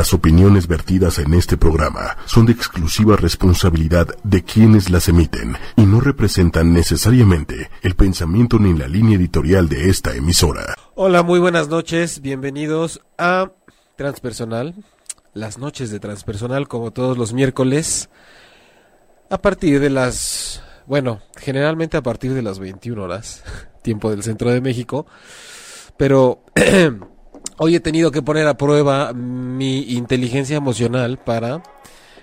Las opiniones vertidas en este programa son de exclusiva responsabilidad de quienes las emiten y no representan necesariamente el pensamiento ni la línea editorial de esta emisora. Hola, muy buenas noches, bienvenidos a Transpersonal, las noches de Transpersonal como todos los miércoles, a partir de las, bueno, generalmente a partir de las 21 horas, tiempo del centro de México, pero... Hoy he tenido que poner a prueba mi inteligencia emocional para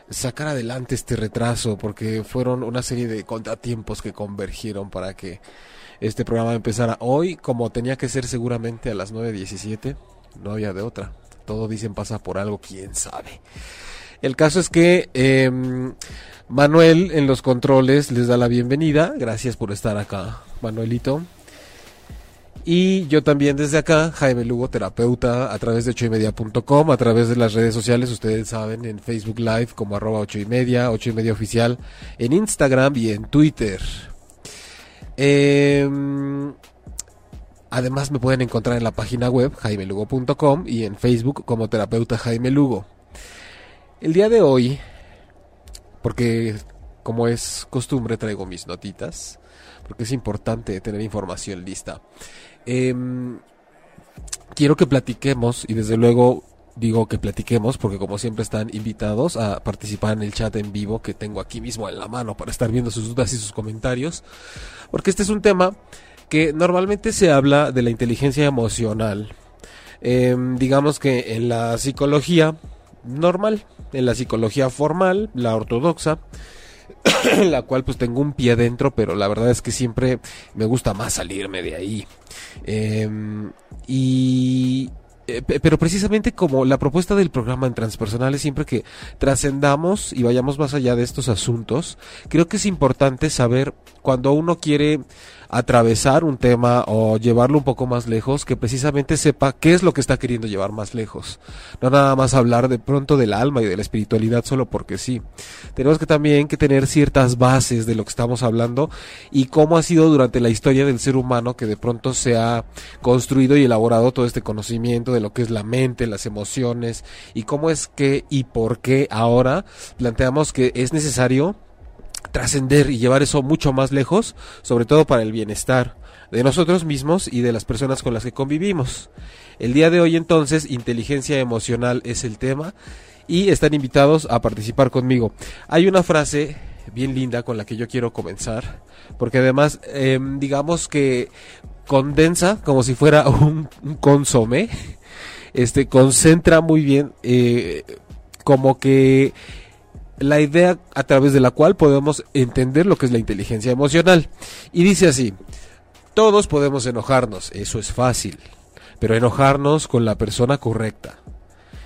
sacar adelante este retraso, porque fueron una serie de contratiempos que convergieron para que este programa empezara hoy, como tenía que ser seguramente a las 9.17, no había de otra. Todo dicen pasa por algo, quién sabe. El caso es que em, Manuel en los controles les da la bienvenida. Gracias por estar acá, Manuelito. Y yo también desde acá, Jaime Lugo, terapeuta, a través de ochoymedia.com, a través de las redes sociales, ustedes saben, en Facebook Live como arroba ocho y media, ocho y media oficial, en Instagram y en Twitter. Em, además me pueden encontrar en la página web jaimelugo.com y en Facebook como terapeuta Jaime Lugo. El día de hoy, porque como es costumbre traigo mis notitas, porque es importante tener información lista. Em, quiero que platiquemos y desde luego digo que platiquemos porque como siempre están invitados a participar en el chat en vivo que tengo aquí mismo en la mano para estar viendo sus dudas y sus comentarios porque este es un tema que normalmente se habla de la inteligencia emocional em, digamos que en la psicología normal en la psicología formal la ortodoxa la cual pues tengo un pie dentro, pero la verdad es que siempre me gusta más salirme de ahí. Em, y eh, pero precisamente como la propuesta del programa en transpersonal es siempre que trascendamos y vayamos más allá de estos asuntos, creo que es importante saber cuando uno quiere atravesar un tema o llevarlo un poco más lejos, que precisamente sepa qué es lo que está queriendo llevar más lejos. No nada más hablar de pronto del alma y de la espiritualidad solo porque sí. Tenemos que también que tener ciertas bases de lo que estamos hablando y cómo ha sido durante la historia del ser humano que de pronto se ha construido y elaborado todo este conocimiento de lo que es la mente, las emociones y cómo es que y por qué ahora planteamos que es necesario trascender y llevar eso mucho más lejos, sobre todo para el bienestar de nosotros mismos y de las personas con las que convivimos. El día de hoy entonces, inteligencia emocional es el tema y están invitados a participar conmigo. Hay una frase bien linda con la que yo quiero comenzar, porque además em, digamos que condensa como si fuera un, consome, este concentra muy bien eh, como que la idea a través de la cual podemos entender lo que es la inteligencia emocional. Y dice así, todos podemos enojarnos, eso es fácil, pero enojarnos con la persona correcta,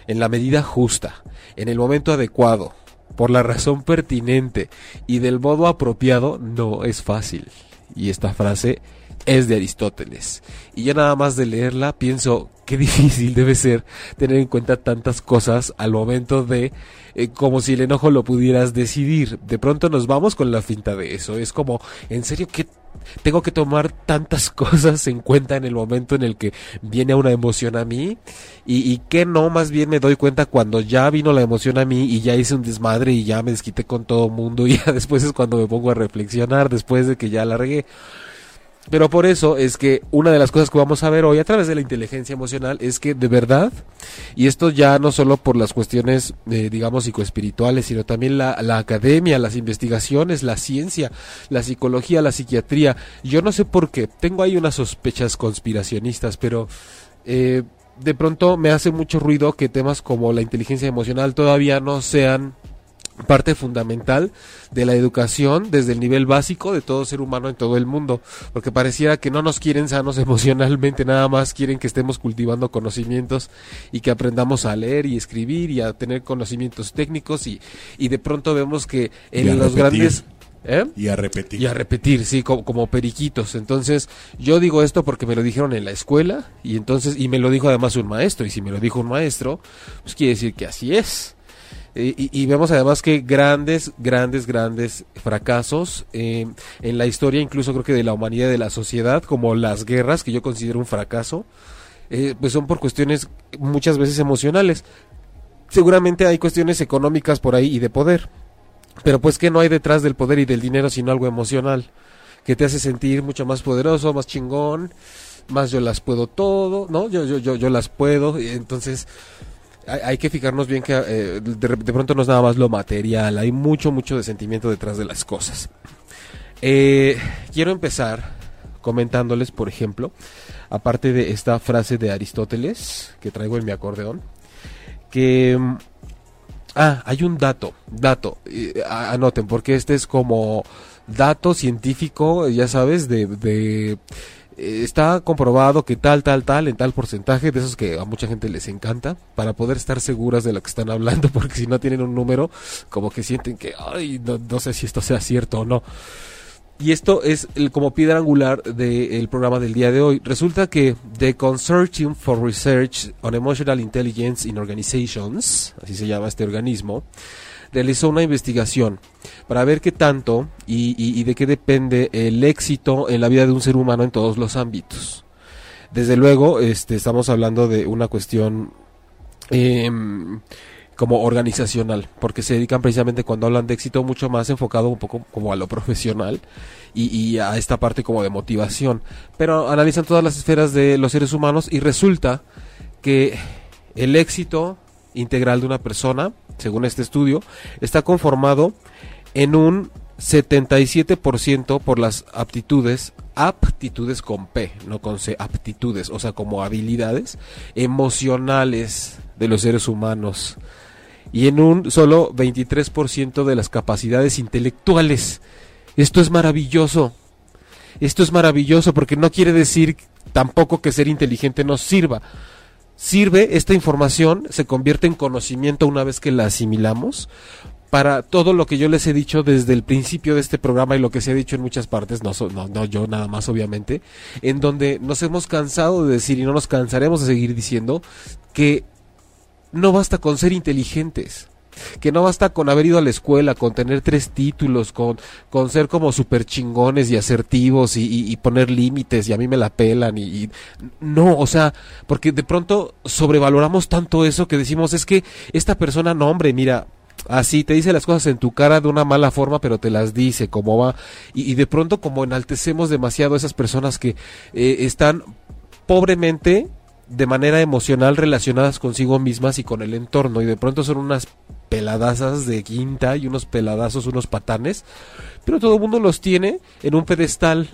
en la medida justa, en el momento adecuado, por la razón pertinente y del modo apropiado no es fácil. Y esta frase es de Aristóteles. Y yo nada más de leerla pienso qué difícil debe ser tener en cuenta tantas cosas al momento de eh, como si el enojo lo pudieras decidir. De pronto nos vamos con la finta de eso. Es como, en serio, que tengo que tomar tantas cosas en cuenta en el momento en el que viene una emoción a mí y, y que no, más bien me doy cuenta cuando ya vino la emoción a mí y ya hice un desmadre y ya me desquité con todo mundo y ya después es cuando me pongo a reflexionar después de que ya largué. Pero por eso es que una de las cosas que vamos a ver hoy a través de la inteligencia emocional es que de verdad, y esto ya no solo por las cuestiones, eh, digamos, psicoespirituales, sino también la, la, academia, las investigaciones, la ciencia, la psicología, la psiquiatría, yo no sé por qué, tengo ahí unas sospechas conspiracionistas, pero... Eh, de pronto me hace mucho ruido que temas como la inteligencia emocional todavía no sean parte fundamental de la educación desde el nivel básico de todo ser humano en todo el mundo, porque pareciera que no nos quieren sanos emocionalmente, nada más quieren que estemos cultivando conocimientos y que aprendamos a leer y escribir y a tener conocimientos técnicos y, y de pronto vemos que en los grandes... ¿Eh? Y a repetir. Y a repetir, sí, como, como, periquitos. Entonces, yo digo esto porque me lo dijeron en la escuela y entonces, y me lo dijo además un maestro, y si me lo dijo un maestro, pues quiere decir que así es. Y, vemos además que grandes, grandes, grandes fracasos eh, en la historia, incluso creo que de la humanidad, de la sociedad, como las guerras, que yo considero un fracaso, eh, pues son por cuestiones muchas veces emocionales. seguramente hay cuestiones económicas por ahí y de poder. Pero pues que no hay detrás del poder y del dinero sino algo emocional que te hace sentir mucho más poderoso, más chingón, más yo las puedo todo, ¿no? Yo yo yo yo las puedo, entonces hay, que fijarnos bien que eh, de, pronto no es nada más lo material, hay mucho mucho de sentimiento detrás de las cosas. Eh, quiero empezar comentándoles, por ejemplo, aparte de esta frase de Aristóteles que traigo en mi acordeón, que mm, Ah, hay un dato, dato, anoten, porque este es como dato científico, ya sabes, de, de está comprobado que tal, tal, tal, en tal porcentaje, de esos que a mucha gente les encanta, para poder estar seguras de lo que están hablando, porque si no tienen un número, como que sienten que, ay, no, no sé si esto sea cierto o no. Y esto es el, como piedra angular del programa del día de hoy. Resulta que The Consortium for Research on Emotional Intelligence in Organizations, así se llama este organismo, realizó una investigación para ver qué tanto y, de qué depende el éxito en la vida de un ser humano en todos los ámbitos. Desde luego, este, estamos hablando de una cuestión em, como organizacional, porque se dedican precisamente cuando hablan de éxito mucho más enfocado un poco como a lo profesional y, a esta parte como de motivación. Pero analizan todas las esferas de los seres humanos y resulta que el éxito integral de una persona, según este estudio, está conformado en un 77% por las aptitudes, aptitudes con P, no con C, aptitudes, o sea, como habilidades emocionales de los seres humanos y en un solo 23% de las capacidades intelectuales. Esto es maravilloso. Esto es maravilloso porque no quiere decir tampoco que ser inteligente nos sirva. Sirve, esta información se convierte en conocimiento una vez que la asimilamos. Para todo lo que yo les he dicho desde el principio de este programa y lo que se ha dicho en muchas partes, no, no, no yo nada más obviamente, en donde nos hemos cansado de decir y no nos cansaremos de seguir diciendo que no basta con ser inteligentes que no basta con haber ido a la escuela, con tener tres títulos, con, con ser como super chingones y asertivos y, poner límites y a mí me la pelan y, no, o sea, porque de pronto sobrevaloramos tanto eso que decimos es que esta persona no hombre, mira, así te dice las cosas en tu cara de una mala forma, pero te las dice como va y, de pronto como enaltecemos demasiado a esas personas que eh, están pobremente de manera emocional relacionadas consigo mismas y con el entorno y de pronto son unas peladazas de quinta y unos peladazos, unos patanes, pero todo el mundo los tiene en un pedestal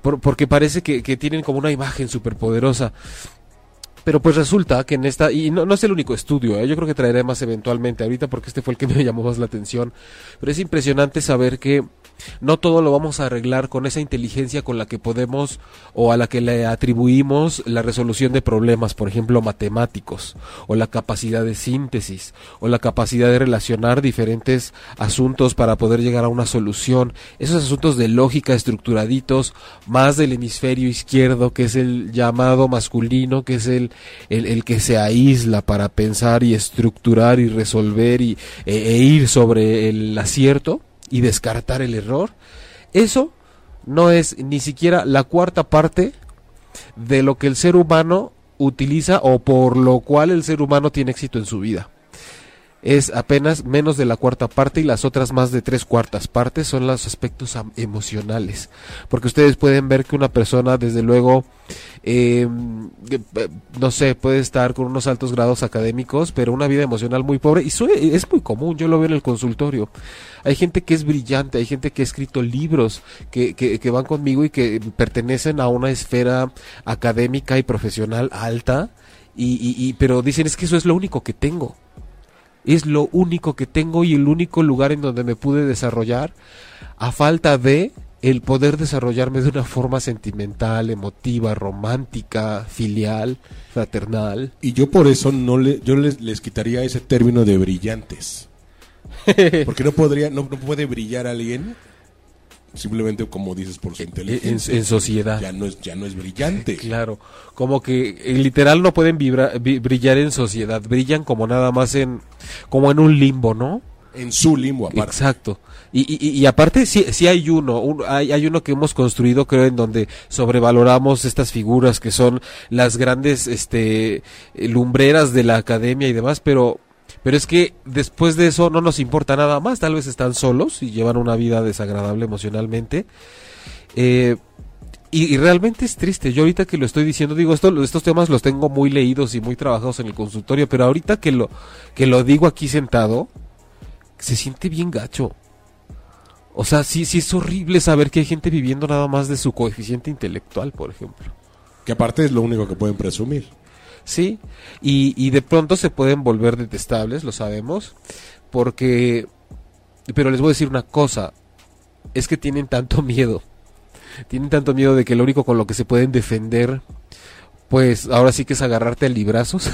porque parece que, que, tienen como una imagen súper poderosa. Pero pues resulta que en esta, y no, no es el único estudio, ¿eh? yo creo que traeré más eventualmente ahorita porque este fue el que me llamó más la atención, pero es impresionante saber que no todo lo vamos a arreglar con esa inteligencia con la que podemos o a la que le atribuimos la resolución de problemas, por ejemplo, matemáticos, o la capacidad de síntesis, o la capacidad de relacionar diferentes asuntos para poder llegar a una solución. Esos asuntos de lógica estructuraditos, más del hemisferio izquierdo, que es el llamado masculino, que es el, el, que se aísla para pensar y estructurar y resolver y, e, e ir sobre el acierto y descartar el error, eso no es ni siquiera la cuarta parte de lo que el ser humano utiliza o por lo cual el ser humano tiene éxito en su vida es apenas menos de la cuarta parte y las otras más de tres cuartas partes son los aspectos emocionales. Porque ustedes pueden ver que una persona, desde luego, eh, no sé, puede estar con unos altos grados académicos, pero una vida emocional muy pobre. Y es muy común, yo lo veo en el consultorio. Hay gente que es brillante, hay gente que ha escrito libros que, que, que van conmigo y que pertenecen a una esfera académica y profesional alta. Y, pero dicen es que eso es lo único que tengo es lo único que tengo y el único lugar en donde me pude desarrollar a falta de el poder desarrollarme de una forma sentimental, emotiva, romántica, filial, fraternal. Y yo por eso no le, yo les, les quitaría ese término de brillantes. Porque no podría, no, no puede brillar alguien simplemente como dices por su inteligencia en, sociedad. ya no es ya no es brillante. Claro como que eh, literal no pueden brillar en sociedad brillan como nada más en como en un limbo no en su limbo aparte. Exacto. Y, y, aparte sí, sí hay uno hay, hay uno que hemos construido creo en donde sobrevaloramos estas figuras que son las grandes este lumbreras de la academia y demás pero Pero es que después de eso no nos importa nada más. Tal vez están solos y llevan una vida desagradable emocionalmente. Eh, y, realmente es triste. Yo ahorita que lo estoy diciendo, digo, esto, estos temas los tengo muy leídos y muy trabajados en el consultorio, pero ahorita que lo, que lo digo aquí sentado, se siente bien gacho. O sea, sí, sí es horrible saber que hay gente viviendo nada más de su coeficiente intelectual, por ejemplo. Que aparte es lo único que pueden presumir. Sí, y, y de pronto se pueden volver detestables, lo sabemos, porque... Pero les voy a decir una cosa, es que tienen tanto miedo tienen tanto miedo de que lo único con lo que se pueden defender pues ahora sí que es agarrarte a librazos,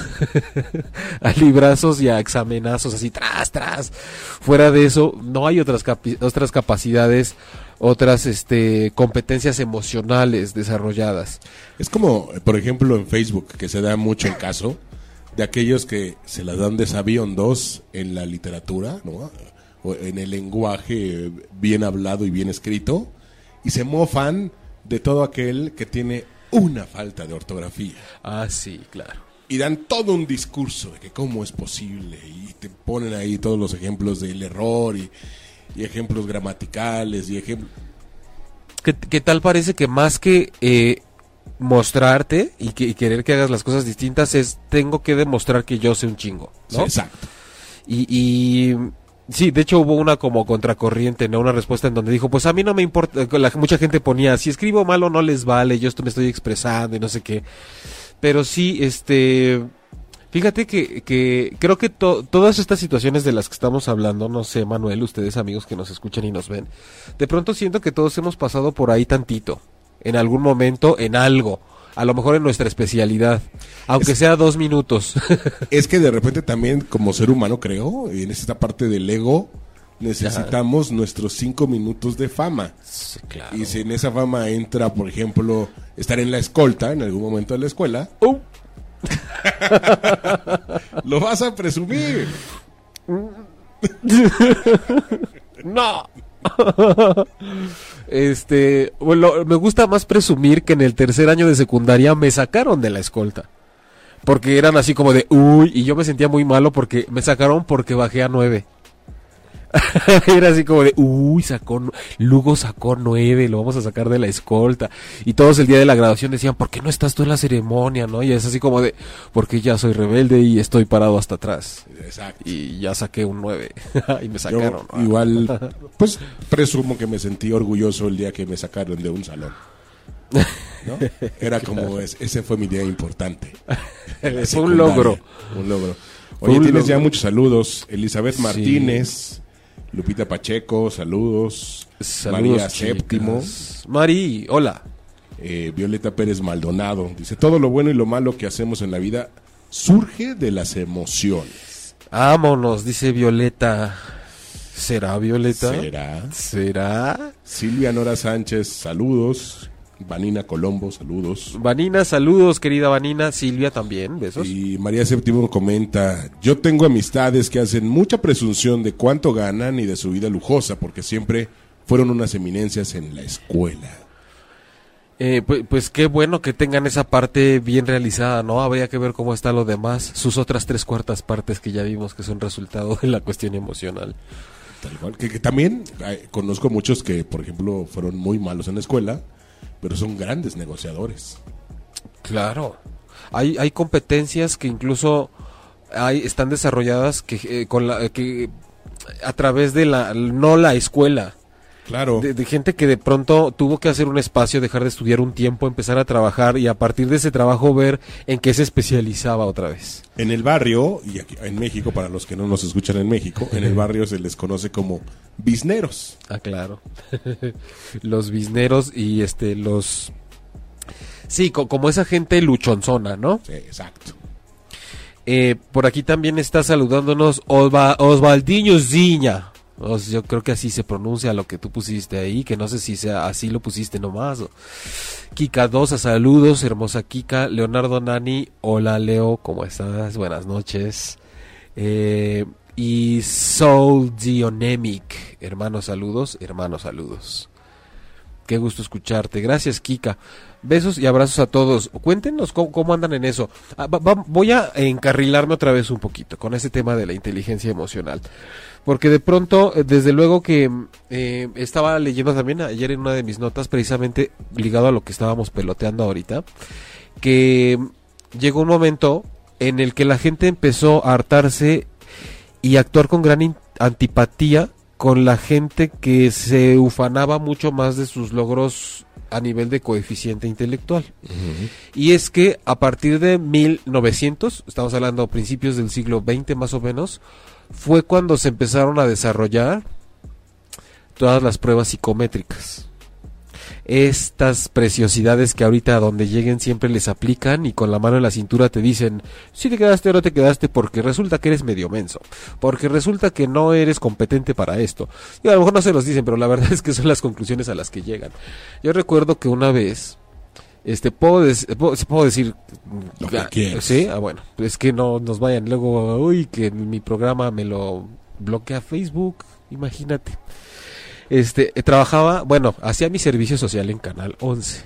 a librazos y a examenazos, así tras, tras. Fuera de eso, no hay otras, otras capacidades, otras este, competencias emocionales desarrolladas. Es como, por ejemplo, en Facebook, que se da mucho el caso de aquellos que se las dan de dos en la literatura, ¿no? o en el lenguaje bien hablado y bien escrito, y se mofan de todo aquel que tiene una falta de ortografía. Ah, sí, claro. Y dan todo un discurso de que cómo es posible y te ponen ahí todos los ejemplos del error y, ejemplos gramaticales y ejemplos... ¿Qué, tal parece que más que eh, mostrarte y, que, querer que hagas las cosas distintas es tengo que demostrar que yo sé un chingo? ¿no? exacto. y, Sí, de hecho hubo una como contracorriente, ¿no? Una respuesta en donde dijo, pues a mí no me importa, la, mucha gente ponía, si escribo malo no les vale, yo esto me estoy expresando y no sé qué. Pero sí, este, fíjate que, que creo que todas estas situaciones de las que estamos hablando, no sé, Manuel, ustedes amigos que nos escuchan y nos ven, de pronto siento que todos hemos pasado por ahí tantito, en algún momento, en algo a lo mejor en nuestra especialidad, aunque sea dos minutos. es que de repente también como ser humano creo, en esta parte del ego, necesitamos nuestros cinco minutos de fama. Y si en esa fama entra, por ejemplo, estar en la escolta en algún momento de la escuela. lo vas a presumir. no. este, bueno, me gusta más presumir que en el tercer año de secundaria me sacaron de la escolta. Porque eran así como de, uy, y yo me sentía muy malo porque me sacaron porque bajé a nueve. Era así como de, uy, sacó, Lugo sacó nueve, lo vamos a sacar de la escolta. Y todos el día de la graduación decían, ¿por qué no estás tú en la ceremonia? ¿no? Y es así como de, porque ya soy rebelde y estoy parado hasta atrás. Exacto. Y ya saqué un nueve. y me sacaron. igual, pues presumo que me sentí orgulloso el día que me sacaron de un salón. ¿no? Era como, ese fue mi día importante. fue un logro. Un logro. Oye, tienes ya muchos saludos. Elizabeth Martínez, Lupita Pacheco, saludos. María Séptimo. Mari, hola. Eh, Violeta Pérez Maldonado. Dice, todo lo bueno y lo malo que hacemos en la vida surge de las emociones. Vámonos, dice Violeta. ¿Será Violeta? ¿Será? ¿Será? Silvia Nora Sánchez, saludos. Vanina Colombo, saludos. Vanina, saludos, querida Vanina. Silvia también, besos. Y María Séptimo comenta, yo tengo amistades que hacen mucha presunción de cuánto ganan y de su vida lujosa, porque siempre fueron unas eminencias en la escuela. Eh, pues, pues, qué bueno que tengan esa parte bien realizada, ¿no? Habría que ver cómo está lo demás, sus otras tres cuartas partes que ya vimos que son resultado de la cuestión emocional. Tal cual, que, también eh, conozco muchos que, por ejemplo, fueron muy malos en la escuela, pero son grandes negociadores. Claro. Hay, hay competencias que incluso hay, están desarrolladas que, eh, con la, que a través de la, no la escuela. Claro. De, gente que de pronto tuvo que hacer un espacio, dejar de estudiar un tiempo, empezar a trabajar y a partir de ese trabajo ver en qué se especializaba otra vez. En el barrio, y aquí, en México, para los que no nos escuchan en México, en el barrio se les conoce como bisneros. Ah, claro. los bisneros y este los Sí, como esa gente luchonzona, ¿no? Sí, exacto. Eh, por aquí también está saludándonos Osvaldiño Ziña. Yo creo que así se pronuncia lo que tú pusiste ahí, que no sé si sea así lo pusiste nomás. Kika Dosa, saludos, hermosa Kika. Leonardo Nani, hola Leo, ¿cómo estás? Buenas noches. Eh, y Soul Dionemic. Hermanos saludos, hermanos saludos. Qué gusto escucharte. Gracias, Kika. Besos y abrazos a todos. Cuéntenos cómo, cómo andan en eso. Ah, voy a encarrilarme otra vez un poquito con ese tema de la inteligencia emocional. Porque de pronto, eh, desde luego que eh, estaba leyendo también ayer en una de mis notas, precisamente ligado a lo que estábamos peloteando ahorita, que llegó un momento en el que la gente empezó a hartarse y actuar con gran antipatía con la gente que se ufanaba mucho más de sus logros a nivel de coeficiente intelectual. Y es que a partir de 1900, estamos hablando a principios del siglo XX más o menos, fue cuando se empezaron a desarrollar todas las pruebas psicométricas. Estas preciosidades que ahorita a donde lleguen siempre les aplican y con la mano en la cintura te dicen si te quedaste o no te quedaste porque resulta que eres medio menso, porque resulta que no eres competente para esto. Y a lo mejor no se los dicen, pero la verdad es que son las conclusiones a las que llegan. Yo recuerdo que una vez, este, puedo, dec- puedo, puedo decir... Lo que ah. Sí, ah, bueno, es que no nos vayan luego, uy, que mi programa me lo bloquea Facebook, imagínate. Este, eh, trabajaba, bueno, hacía mi servicio social en Canal 11.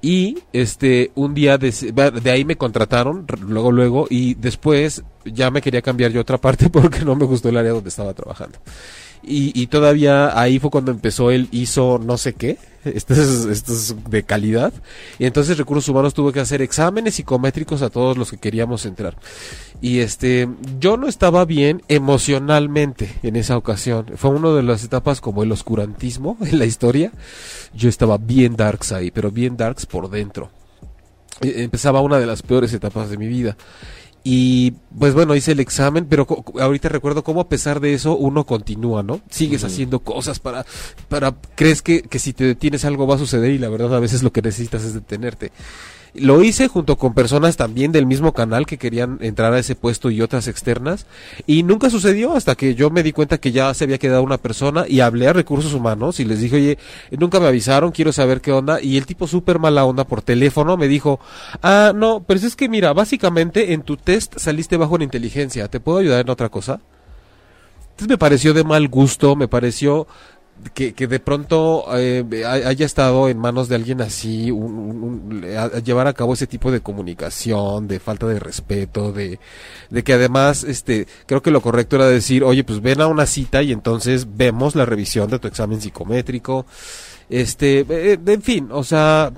Y este, un día de, de ahí me contrataron, luego, luego, y después ya me quería cambiar yo a otra parte porque no me gustó el área donde estaba trabajando. Y, y todavía ahí fue cuando empezó el ISO no sé qué, esto es, de calidad. Y entonces Recursos Humanos tuvo que hacer exámenes psicométricos a todos los que queríamos entrar. Y este, yo no estaba bien emocionalmente en esa ocasión. Fue una de las etapas como el oscurantismo en la historia. Yo estaba bien darks ahí, pero bien darks por dentro. E- Empezaba una de las peores etapas de mi vida. Y pues bueno, hice el examen, pero ahorita recuerdo cómo a pesar de eso uno continúa, ¿no? Sigues haciendo cosas para, para, crees que, que si te detienes algo va a suceder y la verdad a veces lo que necesitas es detenerte. Lo hice junto con personas también del mismo canal que querían entrar a ese puesto y otras externas. Y nunca sucedió hasta que yo me di cuenta que ya se había quedado una persona y hablé a recursos humanos y les dije, oye, nunca me avisaron, quiero saber qué onda y el tipo súper mala onda por teléfono me dijo, ah, no, pero es que mira, básicamente en tu test saliste bajo en inteligencia, ¿te puedo ayudar en otra cosa? Entonces me pareció de mal gusto, me pareció que, que de pronto eh, hay- haya estado en manos de alguien así, un- un- un- llevar a cabo ese tipo de comunicación, de falta de respeto, de, de que además, este, creo que lo correcto era decir, oye, pues ven a una cita y entonces vemos la revisión de tu examen psicométrico, este, eh, en fin, o sea,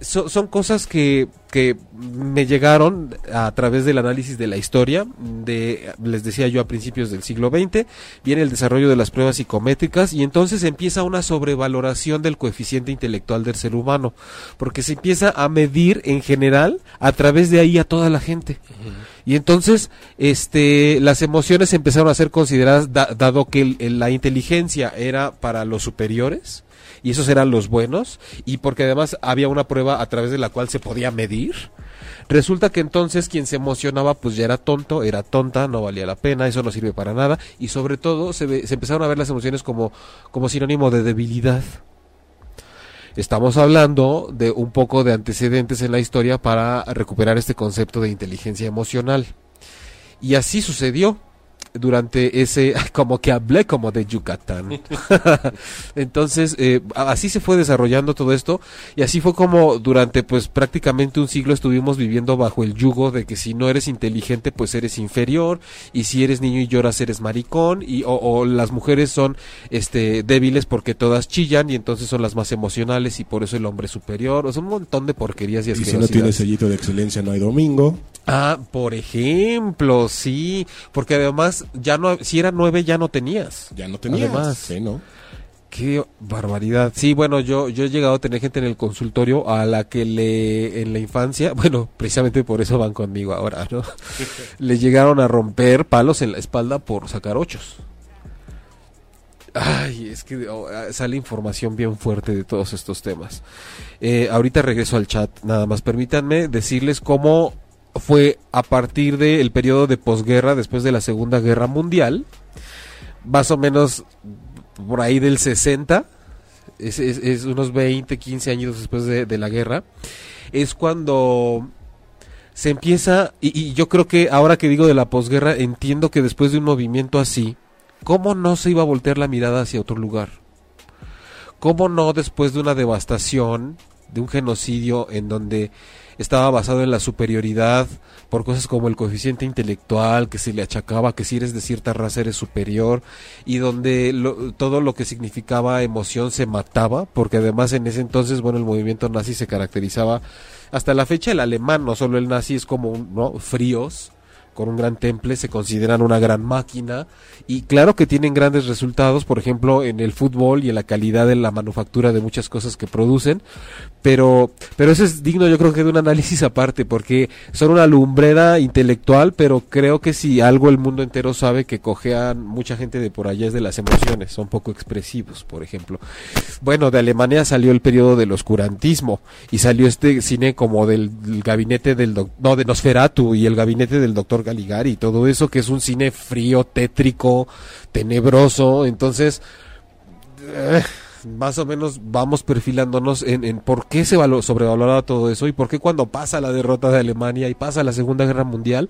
so- son cosas que, que me llegaron a través del análisis de la historia, de, les decía yo a principios del siglo XX, viene el desarrollo de las pruebas psicométricas y entonces empieza una sobrevaloración del coeficiente intelectual del ser humano, porque se empieza a medir en general a través de ahí a toda la gente. Y entonces, este, las emociones empezaron a ser consideradas, da- dado que el- el- la inteligencia era para los superiores, y esos eran los buenos, y porque además había una prueba a través de la cual se podía medir. Resulta que entonces quien se emocionaba pues ya era tonto, era tonta, no valía la pena, eso no sirve para nada, y sobre todo se, ve- se empezaron a ver las emociones como, como sinónimo de debilidad. Estamos hablando de un poco de antecedentes en la historia para recuperar este concepto de inteligencia emocional. Y así sucedió durante ese, como que hablé como de Yucatán. Entonces, eh, así se fue desarrollando todo esto y así fue como durante pues prácticamente un siglo estuvimos viviendo bajo el yugo de que si no eres inteligente pues eres inferior y si eres niño y lloras eres maricón y o, o las mujeres son este débiles porque todas chillan y entonces son las más emocionales y por eso el hombre es superior, o sea, un montón de porquerías y Y si no tienes sellito de excelencia, no hay domingo. Ah, por ejemplo, sí, porque además ya no, si era nueve ya no tenías. Ya no tenías. Además. Sí, ¿no? Qué barbaridad. Sí, bueno, yo, yo he llegado a tener gente en el consultorio a la que le, en la infancia, bueno, precisamente por eso van conmigo ahora, ¿no? le llegaron a romper palos en la espalda por sacar ochos. Ay, es que oh, ah, sale información bien fuerte de todos estos temas. Eh, ahorita regreso al chat, nada más permítanme decirles cómo fue a partir del periodo de posguerra, después de la Segunda Guerra Mundial, más o menos por ahí del 60, es, unos 20, 15 años después de, de la guerra, es cuando se empieza, y, y yo creo que ahora que digo de la posguerra, entiendo que después de un movimiento así, ¿cómo no se iba a voltear la mirada hacia otro lugar? ¿Cómo no después de una devastación, de un genocidio en donde estaba basado en la superioridad por cosas como el coeficiente intelectual que se le achacaba que si eres de cierta raza eres superior y donde todo lo que significaba emoción se mataba porque además en ese entonces bueno el movimiento nazi se caracterizaba hasta la fecha el alemán no solo el nazi es como ¿no? fríos con un gran temple, se consideran una gran máquina y claro que tienen grandes resultados, por ejemplo, en el fútbol y en la calidad de la manufactura de muchas cosas que producen, pero pero eso es digno yo creo que de un análisis aparte porque son una lumbrera intelectual, pero creo que si algo el mundo entero sabe que cojean mucha gente de por allá es de las emociones, son poco expresivos, por ejemplo. Bueno, de Alemania salió el periodo del oscurantismo y salió este cine como del, gabinete del no de Nosferatu y el gabinete del doctor Galigari y todo eso, que es un cine frío, tétrico, tenebroso. Entonces, eh, más o menos vamos perfilándonos en, por qué se sobrevalora todo eso y por qué cuando pasa la derrota de Alemania y pasa la Segunda Guerra Mundial,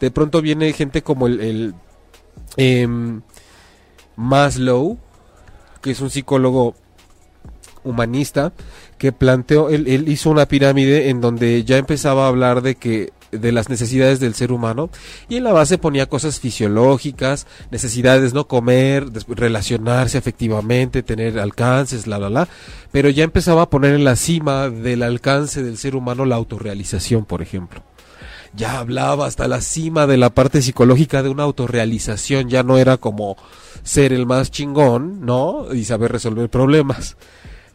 de pronto viene gente como el, el em, Maslow, que es un psicólogo humanista, que planteó, él, hizo una pirámide en donde ya empezaba a hablar de que de las necesidades del ser humano y en la base ponía cosas fisiológicas, necesidades, no comer, relacionarse afectivamente, tener alcances, la la la, pero ya empezaba a poner en la cima del alcance del ser humano la autorrealización, por ejemplo. Ya hablaba hasta la cima de la parte psicológica de una autorrealización, ya no era como ser el más chingón, ¿no? Y saber resolver problemas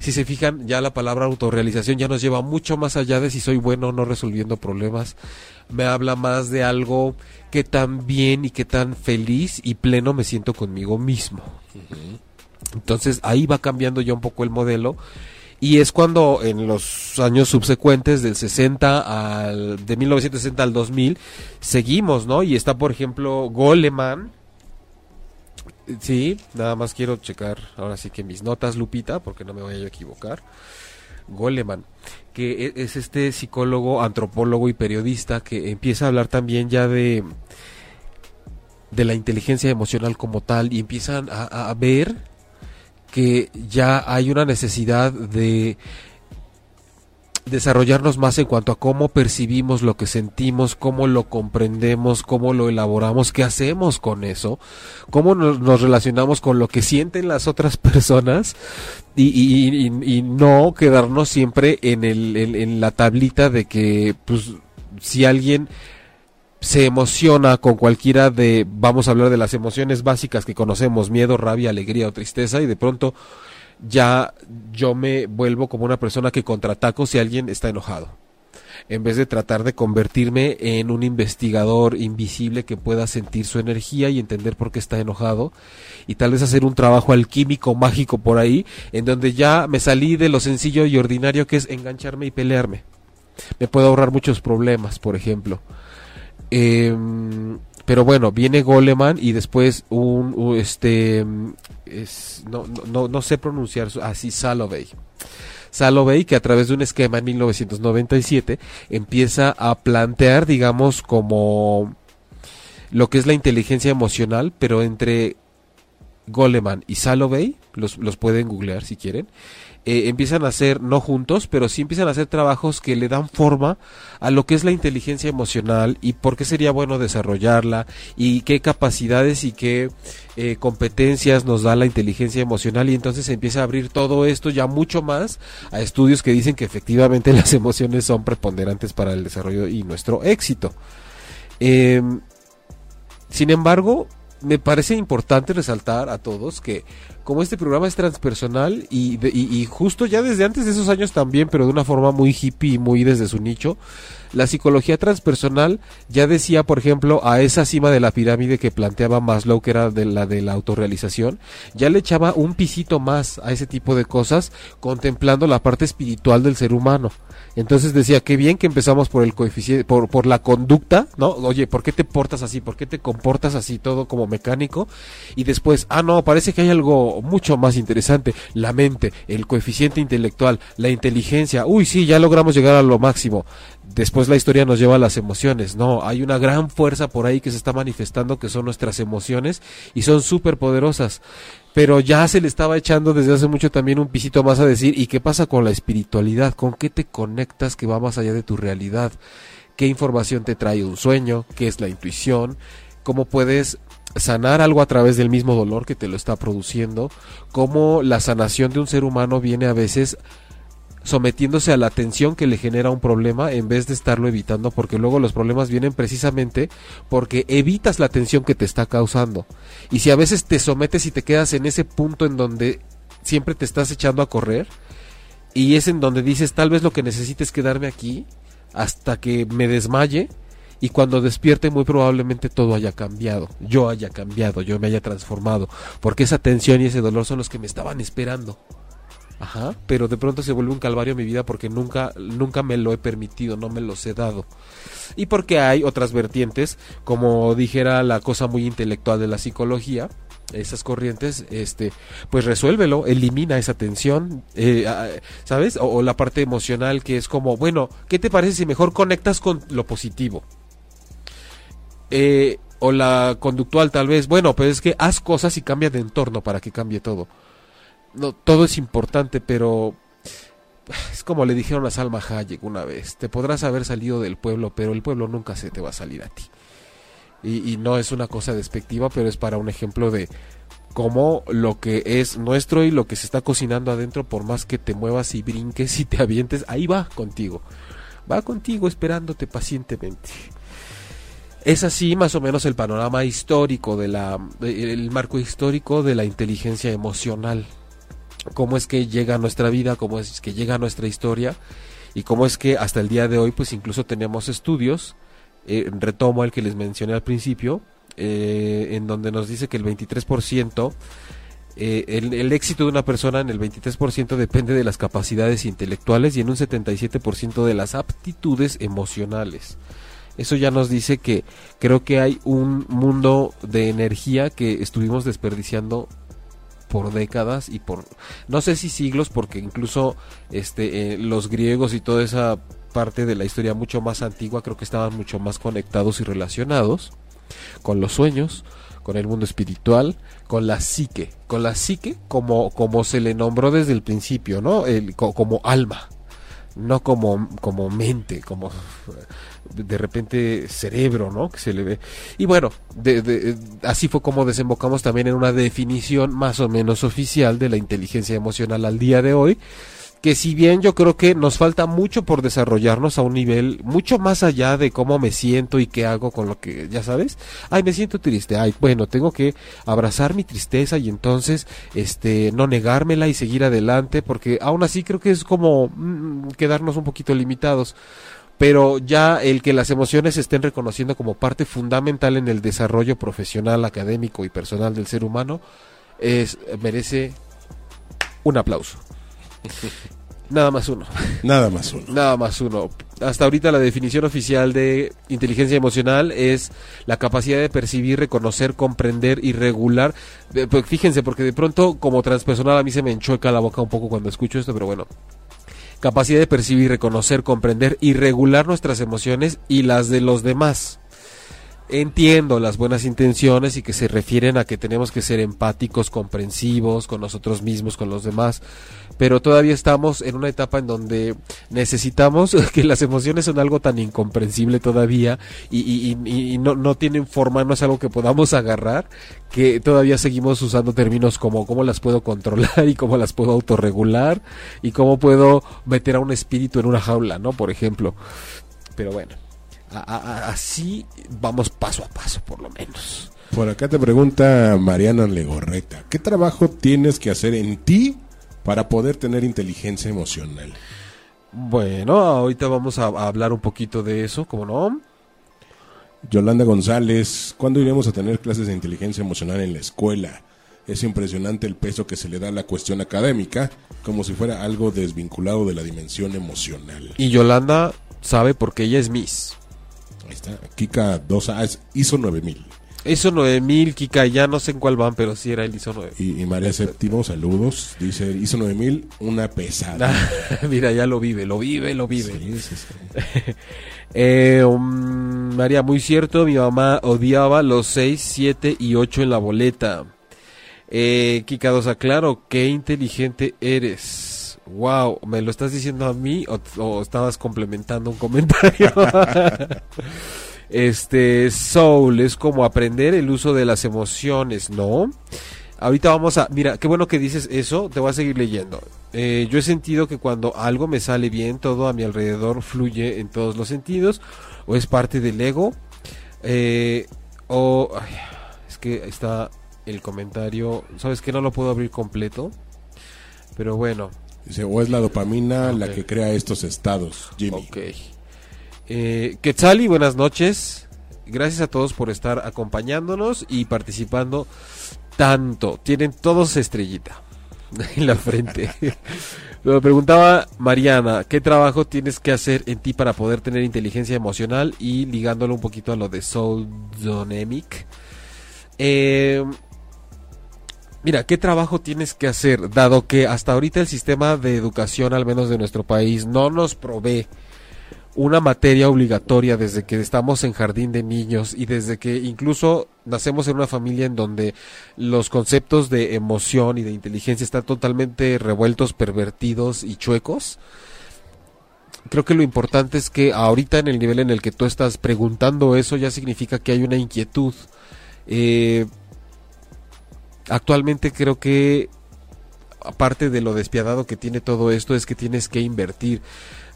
si se fijan, ya la palabra autorrealización ya nos lleva mucho más allá de si soy bueno o no resolviendo problemas. Me habla más de algo que tan bien y que tan feliz y pleno me siento conmigo mismo. Entonces ahí va cambiando ya un poco el modelo. Y es cuando en los años subsecuentes del 60 al de 1960 al 2000 seguimos, ¿no? Y está por ejemplo Goleman, Sí, nada más quiero checar ahora sí que mis notas, Lupita, porque no me voy a equivocar. Goleman, que e, es este psicólogo, antropólogo y periodista que empieza a hablar también ya de de la inteligencia emocional como tal y empiezan a, a ver que ya hay una necesidad de desarrollarnos más en cuanto a cómo percibimos lo que sentimos, cómo lo comprendemos, cómo lo elaboramos, qué hacemos con eso, cómo nos, relacionamos con lo que sienten las otras personas y, y, no quedarnos siempre en, el, en, la tablita de que pues, si alguien se emociona con cualquiera de, vamos a hablar de las emociones básicas que conocemos, miedo, rabia, alegría o tristeza, y de pronto ya yo me vuelvo como una persona que contraataco si alguien está enojado. En vez de tratar de convertirme en un investigador invisible que pueda sentir su energía y entender por qué está enojado, y tal vez hacer un trabajo alquímico mágico por ahí, en donde ya me salí de lo sencillo y ordinario que es engancharme y pelearme. Me puedo ahorrar muchos problemas, por ejemplo. Eh, pero bueno, viene Goleman y después un, este es, no, no, no, sé pronunciar así Salovey. Salovey que a través de un esquema en 1997 empieza a plantear, digamos, como lo que es la inteligencia emocional, pero entre Goleman y Salovey, los, los pueden googlear si quieren, eh, empiezan a hacer, no juntos, pero sí empiezan a hacer trabajos que le dan forma a lo que es la inteligencia emocional y por qué sería bueno desarrollarla y qué capacidades y qué eh, competencias nos da la inteligencia emocional y entonces se empieza a abrir todo esto ya mucho más a estudios que dicen que efectivamente las emociones son preponderantes para el desarrollo y nuestro éxito. Em, sin embargo, me parece importante resaltar a todos que como este programa es transpersonal y, y, justo ya desde antes de esos años también, pero de una forma muy hippie y muy desde su nicho, la psicología transpersonal ya decía, por ejemplo, a esa cima de la pirámide que planteaba Maslow, que era de la de la autorrealización, ya le echaba un pisito más a ese tipo de cosas, contemplando la parte espiritual del ser humano. Entonces decía, qué bien que empezamos por el coeficiente, por, por la conducta, ¿no? Oye, ¿por qué te portas así? ¿Por qué te comportas así todo como mecánico? Y después, ah, no, parece que hay algo mucho más interesante, la mente, el coeficiente intelectual, la inteligencia. Uy, sí, ya logramos llegar a lo máximo. Después la historia nos lleva a las emociones. No, hay una gran fuerza por ahí que se está manifestando que son nuestras emociones y son súper poderosas. pero ya se le estaba echando desde hace mucho también un pisito más a decir, ¿y qué pasa con la espiritualidad? ¿Con qué te conectas que va más allá de tu realidad? ¿Qué información te trae un sueño? ¿Qué es la intuición? ¿Cómo puedes sanar algo a través del mismo dolor que te lo está produciendo? ¿Cómo la sanación de un ser humano viene a veces sometiéndose a la tensión que le genera un problema en vez de estarlo evitando porque luego los problemas vienen precisamente porque evitas la tensión que te está causando y si a veces te sometes y te quedas en ese punto en donde siempre te estás echando a correr y es en donde dices tal vez lo que necesites es quedarme aquí hasta que me desmaye y cuando despierte muy probablemente todo haya cambiado, yo haya cambiado, yo me haya transformado, porque esa tensión y ese dolor son los que me estaban esperando. Ajá, pero de pronto se vuelve un calvario mi vida porque nunca, nunca me lo he permitido, no me los he dado. Y porque hay otras vertientes, como dijera la cosa muy intelectual de la psicología, esas corrientes, este, pues resuélvelo, elimina esa tensión, eh, ¿sabes? O, o, la parte emocional que es como, bueno, ¿qué te parece si mejor conectas con lo positivo? Eh, o la conductual tal vez, bueno, pues es que haz cosas y cambia de entorno para que cambie todo no, todo es importante, pero es como le dijeron a Salma Hayek una vez, te podrás haber salido del pueblo, pero el pueblo nunca se te va a salir a ti. Y, y no es una cosa despectiva, pero es para un ejemplo de cómo lo que es nuestro y lo que se está cocinando adentro, por más que te muevas y brinques y te avientes, ahí va contigo. Va contigo esperándote pacientemente. Es así más o menos el panorama histórico de la el marco histórico de la inteligencia emocional cómo es que llega a nuestra vida, cómo es que llega a nuestra historia y cómo es que hasta el día de hoy pues incluso tenemos estudios, eh, retomo el que les mencioné al principio, eh, en donde nos dice que el 23%, eh, el, el, éxito de una persona en el 23% depende de las capacidades intelectuales y en un 77% de las aptitudes emocionales. Eso ya nos dice que creo que hay un mundo de energía que estuvimos desperdiciando por décadas y por no sé si siglos porque incluso este eh, los griegos y toda esa parte de la historia mucho más antigua creo que estaban mucho más conectados y relacionados con los sueños con el mundo espiritual con la psique con la psique como como se le nombró desde el principio no el, como alma no como, como mente, como de repente cerebro, ¿no? Que se le ve. Y bueno, de, de, así fue como desembocamos también en una definición más o menos oficial de la inteligencia emocional al día de hoy, que si bien yo creo que nos falta mucho por desarrollarnos a un nivel mucho más allá de cómo me siento y qué hago con lo que, ya sabes, ay, me siento triste, ay, bueno, tengo que abrazar mi tristeza y entonces, este, no negármela y seguir adelante, porque aún así creo que es como mm, quedarnos un poquito limitados pero ya el que las emociones se estén reconociendo como parte fundamental en el desarrollo profesional, académico y personal del ser humano es merece un aplauso. Nada más uno. Nada más uno. Nada más uno. Hasta ahorita la definición oficial de inteligencia emocional es la capacidad de percibir, reconocer, comprender y regular. Pues fíjense, porque de pronto como transpersonal a mí se me enchueca la boca un poco cuando escucho esto, pero bueno. Capacidad de percibir, reconocer, comprender y regular nuestras emociones y las de los demás. Entiendo las buenas intenciones y que se refieren a que tenemos que ser empáticos, comprensivos con nosotros mismos, con los demás, pero todavía estamos en una etapa en donde necesitamos que las emociones son algo tan incomprensible todavía y, no, no, tienen forma, no es algo que podamos agarrar, que todavía seguimos usando términos como cómo las puedo controlar y cómo las puedo autorregular y cómo puedo meter a un espíritu en una jaula, ¿no? Por ejemplo. Pero bueno, a, a, así vamos paso a paso, por lo menos. Por acá te pregunta Mariana Legorreta, ¿qué trabajo tienes que hacer en ti para poder tener inteligencia emocional? Bueno, ahorita vamos a, a hablar un poquito de eso, ¿cómo no? Yolanda González, ¿cuándo iremos a tener clases de inteligencia emocional en la escuela? Es impresionante el peso que se le da a la cuestión académica, como si fuera algo desvinculado de la dimensión emocional. Y Yolanda sabe porque ella es Miss. Ahí está, Kika 2A, es ISO 9000. ISO 9000, Kika, ya no sé en cuál van, pero sí era el ISO 9000. Y, y María Séptimo, saludos, dice ISO 9000, una pesada. Mira, ya lo vive, lo vive, lo vive. Sí, sí, sí. eh, um, María, muy cierto, mi mamá odiaba los 6, 7 y 8 en la boleta. Eh, Kikadosa, claro, qué inteligente eres. Wow, ¿me lo estás diciendo a mí o, estabas complementando un comentario? este, Soul, es como aprender el uso de las emociones, ¿no? Ahorita vamos a, mira, qué bueno que dices eso, te voy a seguir leyendo. Eh, yo he sentido que cuando algo me sale bien, todo a mi alrededor fluye en todos los sentidos, o es parte del ego, eh, o... es que está el comentario, ¿sabes que No lo puedo abrir completo, pero bueno, Dice, o es la dopamina la Ok. que crea estos estados, Jimmy. Ok. Eh, Quetzali, buenas noches. Gracias a todos por estar acompañándonos y participando tanto. Tienen todos estrellita en la frente. Me preguntaba Mariana, ¿qué trabajo tienes que hacer en ti para poder tener inteligencia emocional? Y ligándolo un poquito a lo de Soul Dynamic. Eh, Mira, ¿qué trabajo tienes que hacer? Dado que hasta ahorita el sistema de educación, al menos de nuestro país, no nos provee una materia obligatoria desde que estamos en jardín de niños y desde que incluso nacemos en una familia en donde los conceptos de emoción y de inteligencia están totalmente revueltos, pervertidos y chuecos. Creo que lo importante es que ahorita en el nivel en el que tú estás preguntando eso ya significa que hay una inquietud. Eh, actualmente creo que aparte de lo despiadado que tiene todo esto es que tienes que invertir.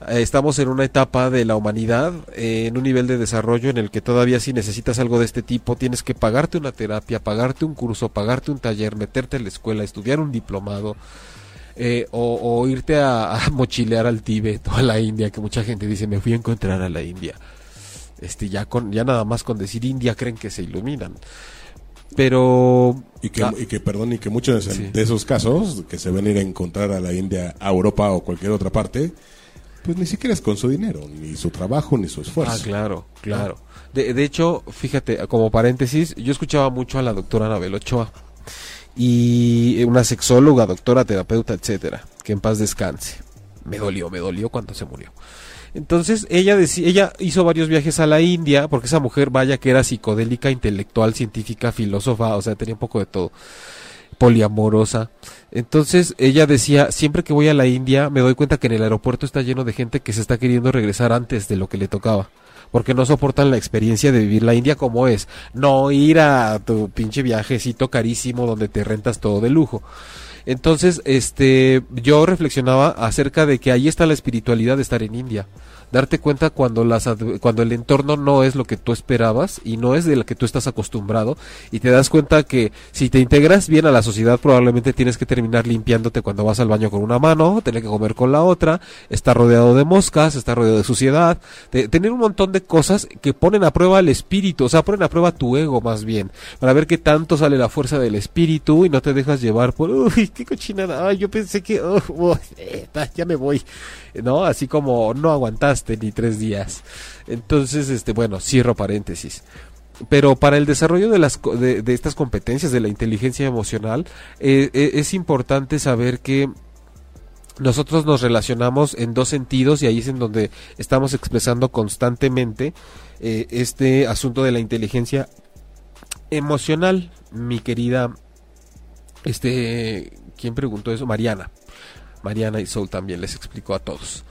Eh, Estamos en una etapa de la humanidad, eh, en un nivel de desarrollo en el que todavía si necesitas algo de este tipo tienes que pagarte una terapia, pagarte un curso, pagarte un taller, meterte en la escuela, estudiar un diplomado. eh, o, o irte a, a mochilear al Tíbet o a la India, que mucha gente dice me fui a encontrar a la India. Este ya con ya nada más con decir India creen que se iluminan. Pero Y que, Ah. y que, perdón, y que muchos Sí. de esos casos, que se ven a ir a encontrar a la India, a Europa o cualquier otra parte, pues ni siquiera es con su dinero, ni su trabajo, ni su esfuerzo. Ah, claro, claro. De, de hecho, fíjate, como paréntesis, yo escuchaba mucho a la doctora Anabel Ochoa y una sexóloga, doctora, terapeuta, etcétera, que en paz descanse. Me dolió, me dolió cuando se murió. Entonces ella decía, ella hizo varios viajes a la India, porque esa mujer, vaya que era psicodélica, intelectual, científica, filósofa, o sea, tenía un poco de todo, poliamorosa. Entonces ella decía, siempre que voy a la India me doy cuenta que en el aeropuerto está lleno de gente que se está queriendo regresar antes de lo que le tocaba. Porque no soportan la experiencia de vivir la India como es. No ir a tu pinche viajecito carísimo donde te rentas todo de lujo. Entonces, este, yo reflexionaba acerca de que ahí está la espiritualidad de estar en India. Darte cuenta cuando las cuando el entorno no es lo que tú esperabas y no es de lo que tú estás acostumbrado y te das cuenta que si te integras bien a la sociedad probablemente tienes que terminar limpiándote cuando vas al baño con una mano, tener que comer con la otra, estar rodeado de moscas, estar rodeado de suciedad, tener un montón de cosas que ponen a prueba el espíritu, o sea, ponen a prueba tu ego más bien, para ver qué tanto sale la fuerza del espíritu y no te dejas llevar por, uy, qué cochinada, ay, yo pensé que, oh, oh, ya me voy, ¿no? Así como no ni tres días. Entonces, este, bueno, cierro paréntesis. Pero para el desarrollo de, las, de, de estas competencias de la inteligencia emocional, eh, eh, es importante saber que nosotros nos relacionamos en dos sentidos y ahí es en donde estamos expresando constantemente eh, este asunto de la inteligencia emocional, mi querida, este, ¿quién preguntó eso? Mariana. Mariana y Soul también les explicó a todos.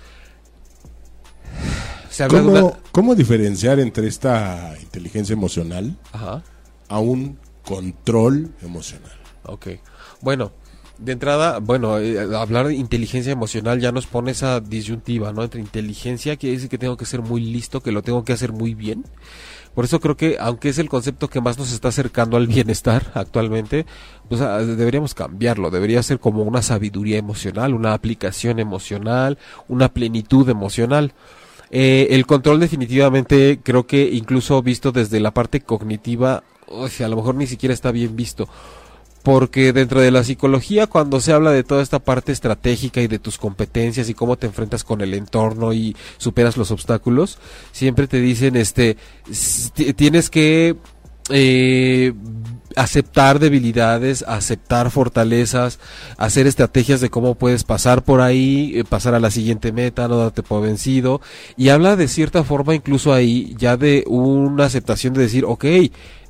Se habla de ¿Cómo, una- ¿Cómo diferenciar entre esta inteligencia emocional Ajá. a un control emocional? Ok. Bueno, de entrada, bueno, eh, hablar de inteligencia emocional ya nos pone esa disyuntiva, ¿no? Entre inteligencia, quiere decir que tengo que ser muy listo, que lo tengo que hacer muy bien. Por eso creo que, aunque es el concepto que más nos está acercando al bienestar actualmente, pues ah, deberíamos cambiarlo. Debería ser como una sabiduría emocional, una aplicación emocional, una plenitud emocional. Eh, el control definitivamente creo que incluso visto desde la parte cognitiva, uy, a lo mejor ni siquiera está bien visto. Porque dentro de la psicología, cuando se habla de toda esta parte estratégica y de tus competencias y cómo te enfrentas con el entorno y superas los obstáculos, siempre te dicen, este, tienes que eh, aceptar debilidades, aceptar fortalezas, hacer estrategias de cómo puedes pasar por ahí, eh, pasar a la siguiente meta, no darte por vencido. Y habla de cierta forma incluso ahí ya de una aceptación de decir, ok,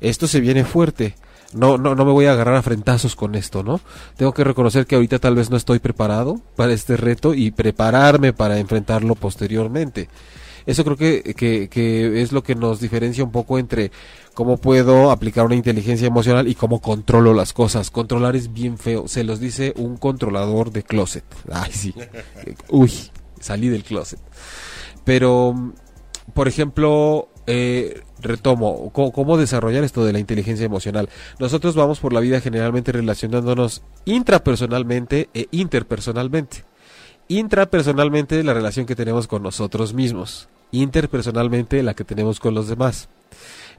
esto se viene fuerte No, no, no me voy a agarrar a frentazos con esto, ¿no? Tengo que reconocer que ahorita tal vez no estoy preparado para este reto y prepararme para enfrentarlo posteriormente. Eso creo que, que, que es lo que nos diferencia un poco entre cómo puedo aplicar una inteligencia emocional y cómo controlo las cosas. Controlar es bien feo. Se los dice un controlador de closet. Ay, sí. Uy, salí del closet. Pero, por ejemplo, eh, retomo, ¿cómo, ¿cómo, desarrollar esto de la inteligencia emocional? Nosotros vamos por la vida generalmente relacionándonos intrapersonalmente e interpersonalmente. Intrapersonalmente la relación que tenemos con nosotros mismos, interpersonalmente la que tenemos con los demás.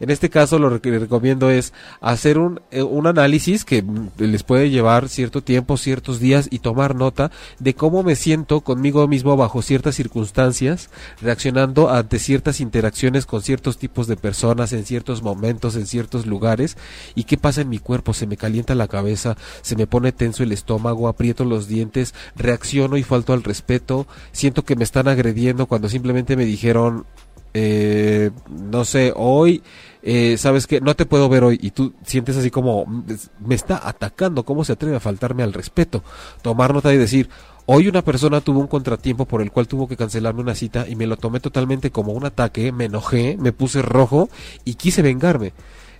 En este caso lo que les recomiendo es hacer un, eh, un, análisis que les puede llevar cierto tiempo, ciertos días y tomar nota de cómo me siento conmigo mismo bajo ciertas circunstancias, reaccionando ante ciertas interacciones con ciertos tipos de personas en ciertos momentos, en ciertos lugares. Y qué pasa en mi cuerpo, se me calienta la cabeza, se me pone tenso el estómago, aprieto los dientes, reacciono y falto al respeto, siento que me están agrediendo cuando simplemente me dijeron eh, no sé, hoy, eh, sabes que no te puedo ver hoy y tú sientes así como, me está atacando, ¿cómo se atreve a faltarme al respeto? Tomar nota y decir, hoy una persona tuvo un contratiempo por el cual tuvo que cancelarme una cita y me lo tomé totalmente como un ataque, me enojé, me puse rojo y quise vengarme.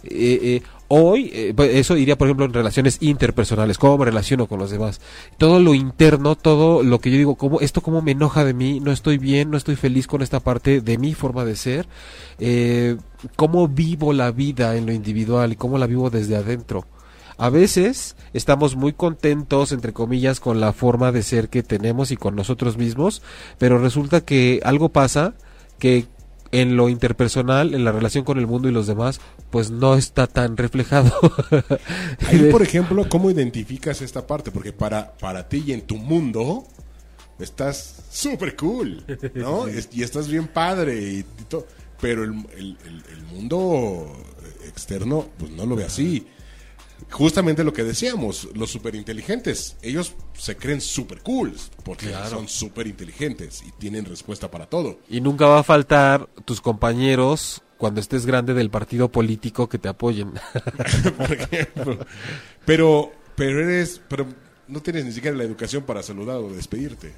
Eh, eh, hoy, eh, eso iría por ejemplo en relaciones interpersonales, cómo me relaciono con los demás. Todo lo interno, todo lo que yo digo, cómo, esto cómo me enoja de mí, no estoy bien, no estoy feliz con esta parte de mi forma de ser, eh, cómo vivo la vida en lo individual y cómo la vivo desde adentro. A veces estamos muy contentos, entre comillas, con la forma de ser que tenemos y con nosotros mismos, pero resulta que algo pasa que en lo interpersonal, en la relación con el mundo y los demás, pues no está tan reflejado. Ahí, por ejemplo, ¿cómo identificas esta parte? Porque para, para ti y en tu mundo estás súper cool, ¿no? y estás bien padre y, todo. Pero el, el, el, mundo externo, pues no lo ve así justamente lo que decíamos, los superinteligentes, ellos se creen super cool porque son súper inteligentes y tienen respuesta para todo. Y nunca va a faltar tus compañeros cuando estés grande del partido político que te apoyen. Por ejemplo. Pero, pero eres, pero no tienes ni siquiera la educación para saludar o despedirte.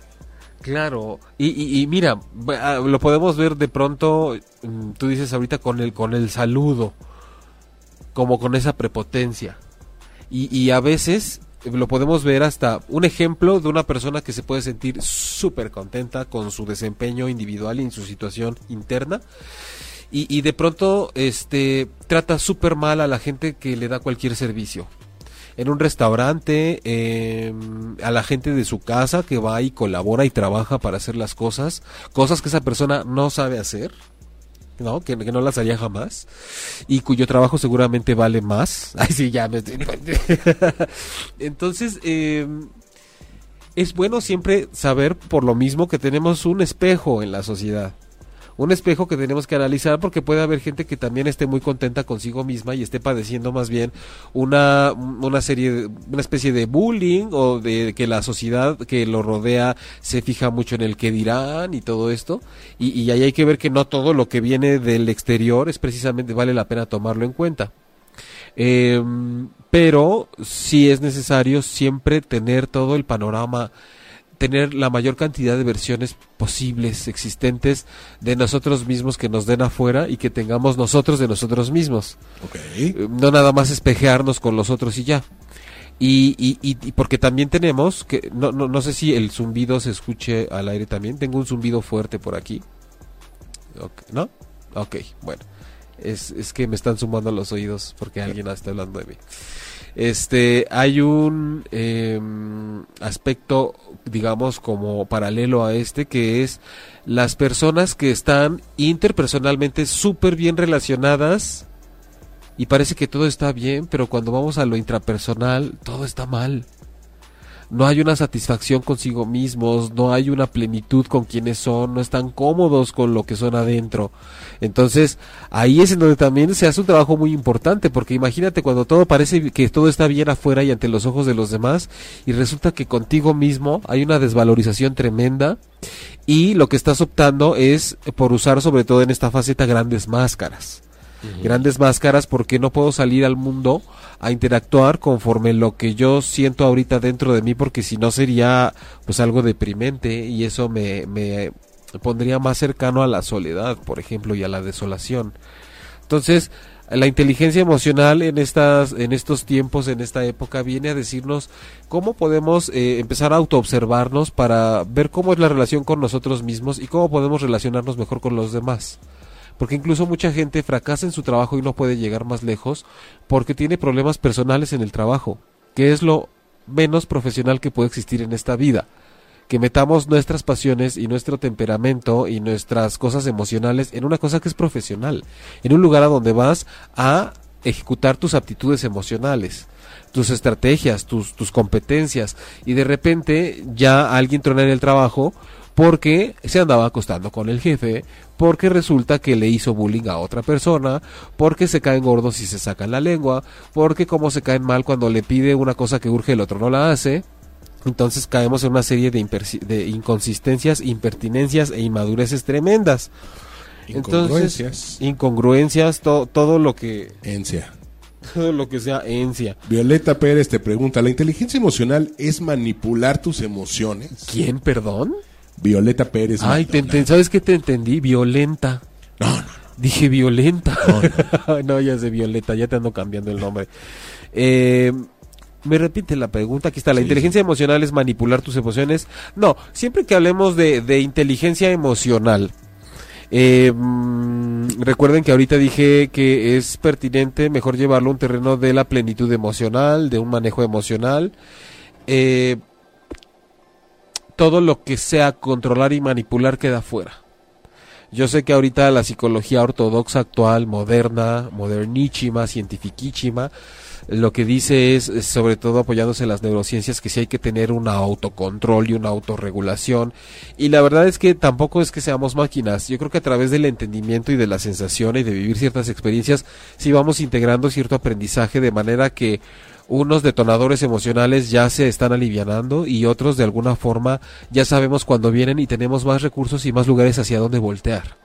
Claro, y, y, mira, ah, lo podemos ver de pronto, mm, tú dices ahorita con el, con el saludo, como con esa prepotencia y, a veces lo podemos ver hasta un ejemplo de una persona que se puede sentir súper contenta con su desempeño individual y en su situación interna. Y, de pronto este trata súper mal a la gente que le da cualquier servicio. En un restaurante, em, a la gente de su casa que va y colabora y trabaja para hacer las cosas, cosas que esa persona no sabe hacer ¿no? Que, no las haría jamás y cuyo trabajo seguramente vale más. Ay, sí, ya me Entonces, eh, es bueno siempre saber por lo mismo que tenemos un espejo en la sociedad un espejo que tenemos que analizar porque puede haber gente que también esté muy contenta consigo misma y esté padeciendo más bien una, una serie, una especie de bullying o de que la sociedad que lo rodea se fija mucho en el que dirán y todo esto. Y, ahí hay que ver que no todo lo que viene del exterior es precisamente vale la pena tomarlo en cuenta. Eh, pero sí es necesario siempre tener todo el panorama tener la mayor cantidad de versiones posibles, existentes, de nosotros mismos que nos den afuera y que tengamos nosotros de nosotros mismos. Okay. No nada más espejearnos con los otros y ya. Y, y, y, porque también tenemos, que no, no, no sé si el zumbido se escuche al aire también, tengo un zumbido fuerte por aquí. ¿No? Ok, bueno. Es, es que me están sumando los oídos porque alguien está hablando de mí. Este, hay un eh, aspecto, digamos, como paralelo a este, que es las personas que están interpersonalmente súper bien relacionadas y parece que todo está bien, pero cuando vamos a lo intrapersonal, todo está mal no hay una satisfacción consigo mismos, no hay una plenitud con quienes son, no están cómodos con lo que son adentro. Entonces, ahí es en donde también se hace un trabajo muy importante, porque imagínate cuando todo parece que todo está bien afuera y ante los ojos de los demás, y resulta que contigo mismo hay una desvalorización tremenda, y lo que estás optando es por usar sobre todo en esta faceta grandes máscaras grandes máscaras porque no puedo salir al mundo a interactuar conforme lo que yo siento ahorita dentro de mí porque si no sería pues algo deprimente y eso me, me pondría más cercano a la soledad, por ejemplo, y a la desolación. Entonces, la inteligencia emocional en estas en estos tiempos en esta época viene a decirnos cómo podemos eh, empezar a autoobservarnos para ver cómo es la relación con nosotros mismos y cómo podemos relacionarnos mejor con los demás porque incluso mucha gente fracasa en su trabajo y no puede llegar más lejos porque tiene problemas personales en el trabajo que es lo menos profesional que puede existir en esta vida. Que metamos nuestras pasiones y nuestro temperamento y nuestras cosas emocionales en una cosa que es profesional, en un lugar a donde vas a ejecutar tus aptitudes emocionales, tus estrategias, tus, tus competencias, y de repente ya alguien trona en el trabajo porque se andaba acostando con el jefe, porque resulta que le hizo bullying a otra persona, porque se caen gordos y se sacan la lengua, porque como se caen mal cuando le pide una cosa que urge el otro no la hace, entonces caemos en una serie de, de inconsistencias, impertinencias e inmadureces tremendas. Incongruencias. Entonces, incongruencias, todo lo que... Encia. Todo lo que sea encia. Violeta Pérez te pregunta, ¿la inteligencia emocional es manipular tus emociones? ¿Quién, perdón? Violeta Pérez. Ay, te ¿sabes qué te entendí? Violenta. No, no, Dije violenta. No, no. ya sé, Violeta, ya te ando cambiando el nombre. Eh, me repite la pregunta, aquí está, ¿la inteligencia emocional es manipular tus emociones? No, siempre que hablemos de, inteligencia emocional, eh, mm, recuerden que ahorita dije que es pertinente mejor llevarlo a un terreno de la plenitud emocional, de un manejo emocional. Eh, todo lo que sea controlar y manipular queda fuera. Yo sé que ahorita la psicología ortodoxa actual, moderna, modernísima, cientifiquísima, lo que dice es, sobre todo apoyándose en las neurociencias, que sí hay que tener un autocontrol y una autorregulación. Y la verdad es que tampoco es que seamos máquinas. Yo creo que a través del entendimiento y de la sensación y de vivir ciertas experiencias, sí vamos integrando cierto aprendizaje de manera que unos detonadores emocionales ya se están alivianando y otros de alguna forma ya sabemos cuándo vienen y tenemos más recursos y más lugares hacia donde voltear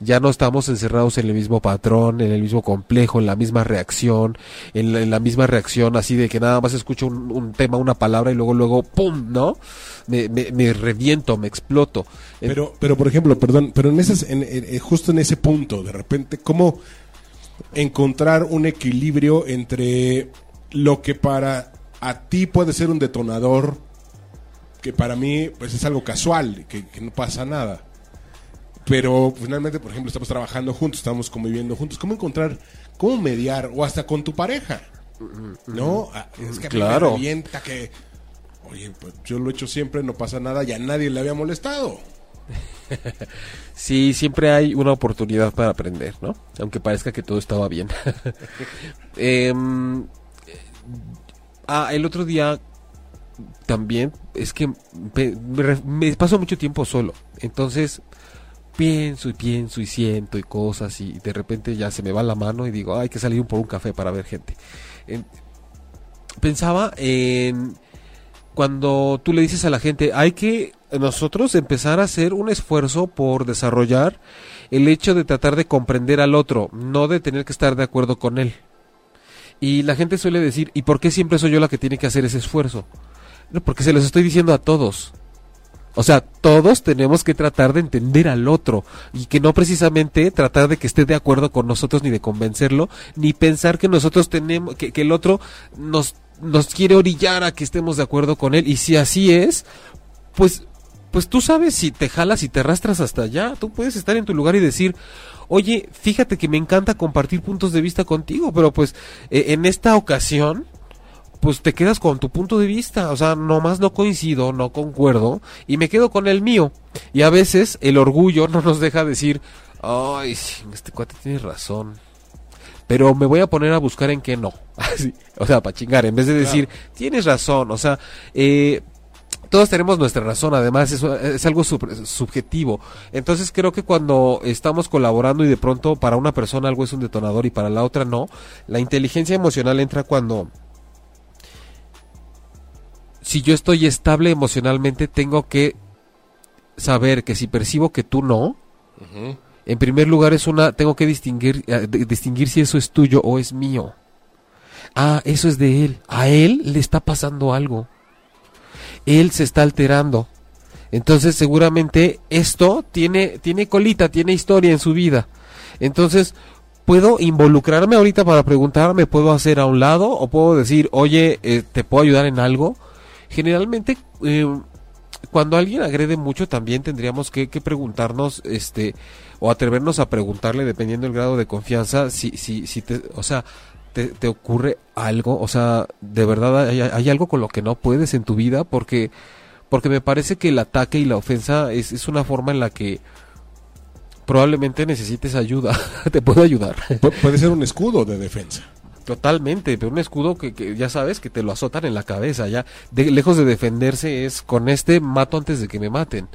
ya no estamos encerrados en el mismo patrón, en el mismo complejo, en la misma reacción, en la, misma reacción así de que nada más escucho un, tema, una palabra y luego, luego, ¡pum! ¿no? Me, me, reviento, me exploto. Pero, pero por ejemplo, perdón, pero en esas, en, eh, justo en ese punto, de repente, ¿cómo encontrar un equilibrio entre lo que para a ti puede ser un detonador, que para mí pues es algo casual, que no pasa nada? pero finalmente, por ejemplo, estamos trabajando juntos, estamos conviviendo juntos. ¿Cómo encontrar, cómo mediar, o hasta con tu pareja? ¿No? Ah, es que claro. me que, oye, pues yo lo he hecho siempre, no pasa nada, ya nadie le había molestado. sí, siempre hay una oportunidad para aprender, ¿no? Aunque parezca que todo estaba bien. Em, ah, el otro día también es que me paso mucho tiempo solo. Entonces pienso y pienso y siento y cosas y de repente ya se me va la mano y digo, hay que salir por un café para ver gente. pensaba en cuando tú le dices a la gente, hay que nosotros empezar a hacer un esfuerzo por desarrollar el hecho de tratar de comprender al otro, no de tener que estar de acuerdo con él. Y la gente suele decir, ¿y por qué siempre soy yo la que tiene que hacer ese esfuerzo? No, porque se los estoy diciendo a todos. O sea, todos tenemos que tratar de entender al otro y que no precisamente tratar de que esté de acuerdo con nosotros ni de convencerlo, ni pensar que nosotros tenemos, que, el otro nos, nos quiere orillar a que estemos de acuerdo con él. Y si así es, pues, pues tú sabes si te jalas y te arrastras hasta allá. Tú puedes estar en tu lugar y decir, oye, fíjate que me encanta compartir puntos de vista contigo, pero pues eh, en esta ocasión pues te quedas con tu punto de vista, o sea, nomás no coincido, no concuerdo y me quedo con el mío. Y a veces el orgullo no nos deja decir, ay, este cuate tiene razón. Pero me voy a poner a buscar en qué no. o sea, para chingar, en vez de decir, tienes razón, o sea, eh, todos tenemos nuestra razón, además es, es algo subjetivo. Entonces creo que cuando estamos colaborando y de pronto para una persona algo es un detonador y para la otra no, la inteligencia emocional entra cuando si yo estoy estable emocionalmente, tengo que saber que si percibo que tú no, En primer lugar es una, tengo que distinguir, eh, distinguir si eso es tuyo o es mío. Ah, eso es de él. A él le está pasando algo. Él se está alterando. Entonces seguramente esto tiene, tiene colita, tiene historia en su vida. Entonces, puedo involucrarme ahorita para preguntarme, puedo hacer a un lado o puedo decir, oye, eh, ¿te puedo ayudar en algo? Generalmente, eh, cuando alguien agrede mucho, también tendríamos que, que preguntarnos, este, o atrevernos a preguntarle, dependiendo del grado de confianza, si, si, si te, o sea, te, te ocurre algo, o sea, de verdad hay, hay algo con lo que no puedes en tu vida, porque, porque me parece que el ataque y la ofensa es, es una forma en la que probablemente necesites ayuda. te puedo ayudar. Pu- puede ser un escudo de defensa. Totalmente, pero un escudo que, que ya sabes que te lo azotan en la cabeza, ya de, lejos de defenderse es con este mato antes de que me maten.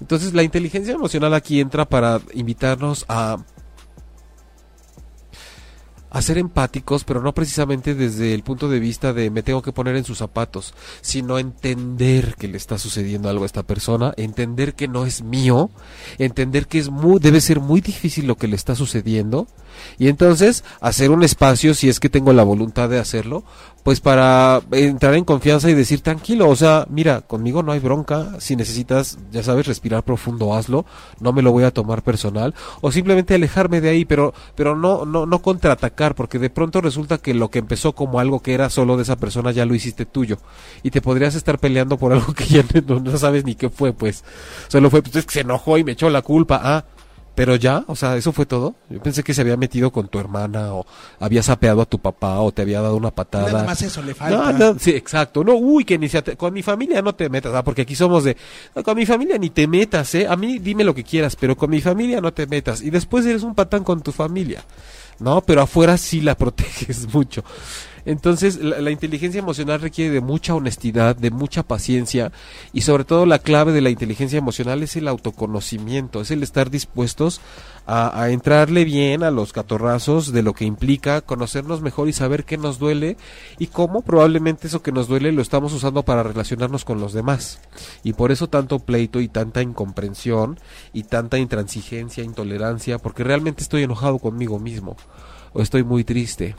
Entonces la inteligencia emocional aquí entra para invitarnos a a ser empáticos, pero no precisamente desde el punto de vista de me tengo que poner en sus zapatos, sino entender que le está sucediendo algo a esta persona, entender que no es mío, entender que es muy, debe ser muy difícil lo que le está sucediendo, y entonces hacer un espacio, si es que tengo la voluntad de hacerlo, pues para entrar en confianza y decir tranquilo, o sea, mira, conmigo no hay bronca, si necesitas, ya sabes, respirar profundo, hazlo, no me lo voy a tomar personal, o simplemente alejarme de ahí, pero, pero no, no, no contraatacar, porque de pronto resulta que lo que empezó como algo que era solo de esa persona ya lo hiciste tuyo, y te podrías estar peleando por algo que ya no, no sabes ni qué fue, pues, solo fue, pues es que se enojó y me echó la culpa, ah, pero ya, o sea, eso fue todo. Yo pensé que se había metido con tu hermana o había sapeado a tu papá o te había dado una patada. Nada más eso le falta. no, sí, exacto. No, uy, que ni se con mi familia no te metas, ah, porque aquí somos de, "No, con mi familia ni te metas, eh. A mí dime lo que quieras, pero con mi familia no te metas. Y después eres un patán con tu familia, ¿no? Pero afuera sí la proteges mucho. Entonces, la, inteligencia emocional requiere de mucha honestidad, de mucha paciencia y sobre todo la clave de la inteligencia emocional es el autoconocimiento, es el estar dispuestos a, a entrarle bien a los catorrazos de lo que implica conocernos mejor y saber qué nos duele y cómo probablemente eso que nos duele lo estamos usando para relacionarnos con los demás. Y por eso tanto pleito y tanta incomprensión y tanta intransigencia, intolerancia, porque realmente estoy enojado conmigo mismo o estoy muy triste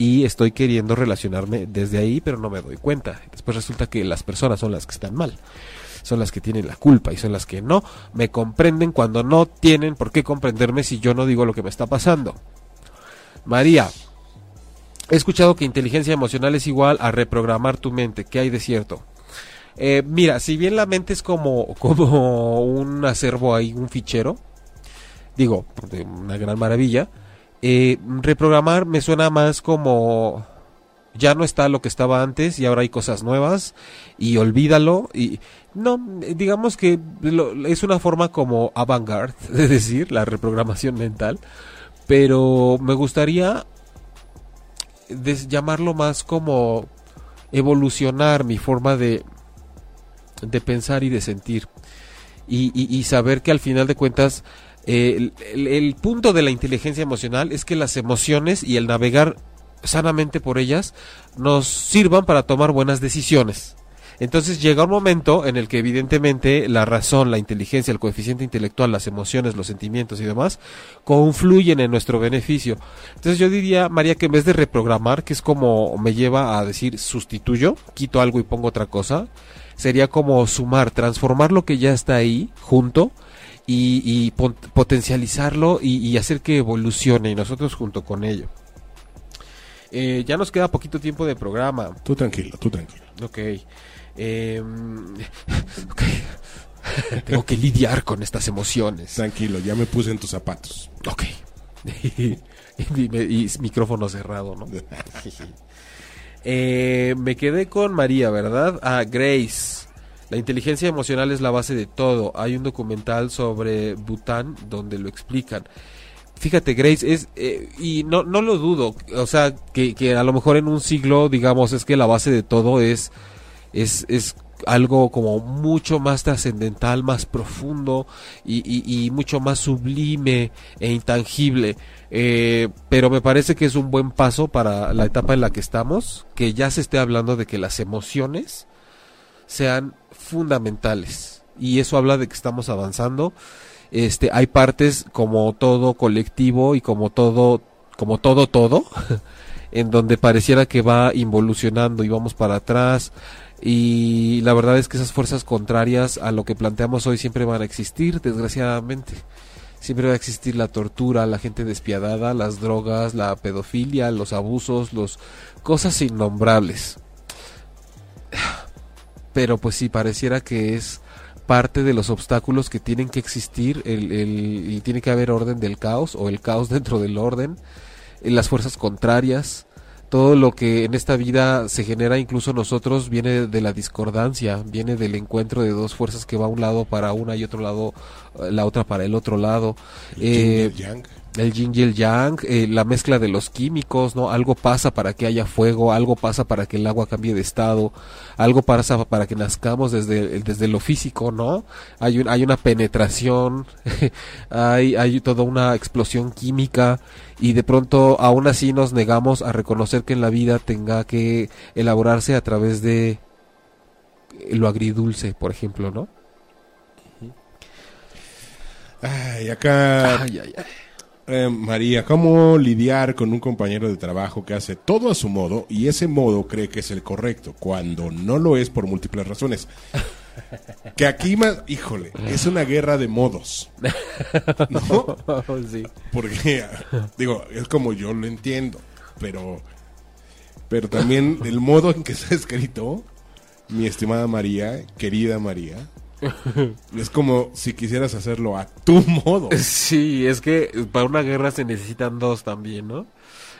y estoy queriendo relacionarme desde ahí, pero no me doy cuenta. Después resulta que las personas son las que están mal, son las que tienen la culpa y son las que no me comprenden cuando no tienen por qué comprenderme si yo no digo lo que me está pasando. María, he escuchado que inteligencia emocional es igual a reprogramar tu mente. ¿Qué hay de cierto? Eh, mira, si bien la mente es como, como un acervo ahí, un fichero, digo, una gran maravilla, eh, reprogramar me suena más como ya no está lo que estaba antes y ahora hay cosas nuevas y olvídalo y no digamos que es una forma como avant-garde de decir la reprogramación mental pero me gustaría llamarlo más como evolucionar mi forma de de pensar y de sentir y saber que al final de cuentas eh, el, el- el punto de la inteligencia emocional es que las emociones y el navegar sanamente por ellas nos sirvan para tomar buenas decisiones. Entonces llega un momento en el que evidentemente la razón, la inteligencia, el coeficiente intelectual, las emociones, los sentimientos y demás confluyen en nuestro beneficio. Entonces yo diría, María, que en vez de reprogramar, que es como me lleva a decir sustituyo, quito algo y pongo otra cosa, sería como sumar, transformar lo que ya está ahí junto y, y potencializarlo y, y hacer que evolucione y nosotros junto con ello. Eh, ya nos queda poquito tiempo de programa. Tú tranquilo, tú tranquilo. Ok. Eh, ok. Tengo que lidiar con estas emociones. Tranquilo, ya me puse en tus zapatos. Ok. y micrófono cerrado, ¿no? Eh, me quedé con María, ¿verdad? Ah, Grace. La inteligencia emocional es la base de todo. Hay un documental sobre Bután donde lo explican. Fíjate, Grace, es, eh, y no, no lo dudo, o sea, que, que a lo mejor en un siglo, digamos, es que la base de todo es, es, es algo como mucho más trascendental, más profundo y, y- y mucho más sublime e intangible. Eh, pero me parece que es un buen paso para la etapa en la que estamos, que ya se esté hablando de que las emociones sean fundamentales. Y eso habla de que estamos avanzando este, hay partes como todo colectivo y como todo, como todo todo, en donde pareciera que va involucionando y vamos para atrás. Y la verdad es que esas fuerzas contrarias a lo que planteamos hoy siempre van a existir, desgraciadamente. Siempre va a existir la tortura, la gente despiadada, las drogas, la pedofilia, los abusos, los cosas innombrables. Pero pues sí, pareciera que es parte de los obstáculos que tienen que existir el, el, y tiene que haber orden del caos o el caos dentro del orden, las fuerzas contrarias, todo lo que en esta vida se genera incluso nosotros viene de la discordancia, viene del encuentro de dos fuerzas que va un lado para una y otro lado, eh, la otra para el otro lado. El Eh, el yin y el yang, eh, la mezcla de los químicos, ¿no? Algo pasa para que haya fuego, algo pasa para que el agua cambie de estado, algo pasa para que nazcamos desde, desde lo físico, ¿no? Hay, un, hay una penetración, hay, hay toda una explosión química y de pronto aún así nos negamos a reconocer que en la vida tenga que elaborarse a través de lo agridulce, por ejemplo, ¿no? Ay, acá Ay, ay, ay. Eh, María, ¿cómo lidiar con un compañero de trabajo que hace todo a su modo y ese modo cree que es el correcto, cuando no lo es por múltiples razones? Que aquí, más, híjole, es una guerra de modos. ¿No? sí. Porque, digo, es como yo lo entiendo, pero, pero también el modo en que está escrito, mi estimada María, querida María, es como si quisieras hacerlo a tu modo. Sí, es que para una guerra se necesitan dos también, ¿no?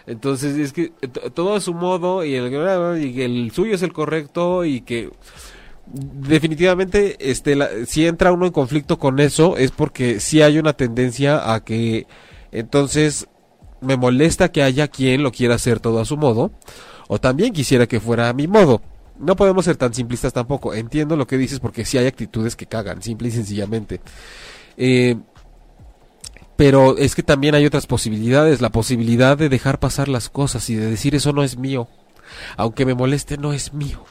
Entonces es que todo a su modo y el, y el suyo es el correcto y que definitivamente este si entra uno en conflicto con eso es porque sí hay una tendencia a que entonces me molesta que haya quien lo quiera hacer todo a su modo o también quisiera que fuera a mi modo. No podemos ser tan simplistas tampoco. Entiendo lo que dices porque sí hay actitudes que cagan, simple y sencillamente. Eh, pero es que también hay otras posibilidades, la posibilidad de dejar pasar las cosas y de decir eso no es mío, aunque me moleste no es mío.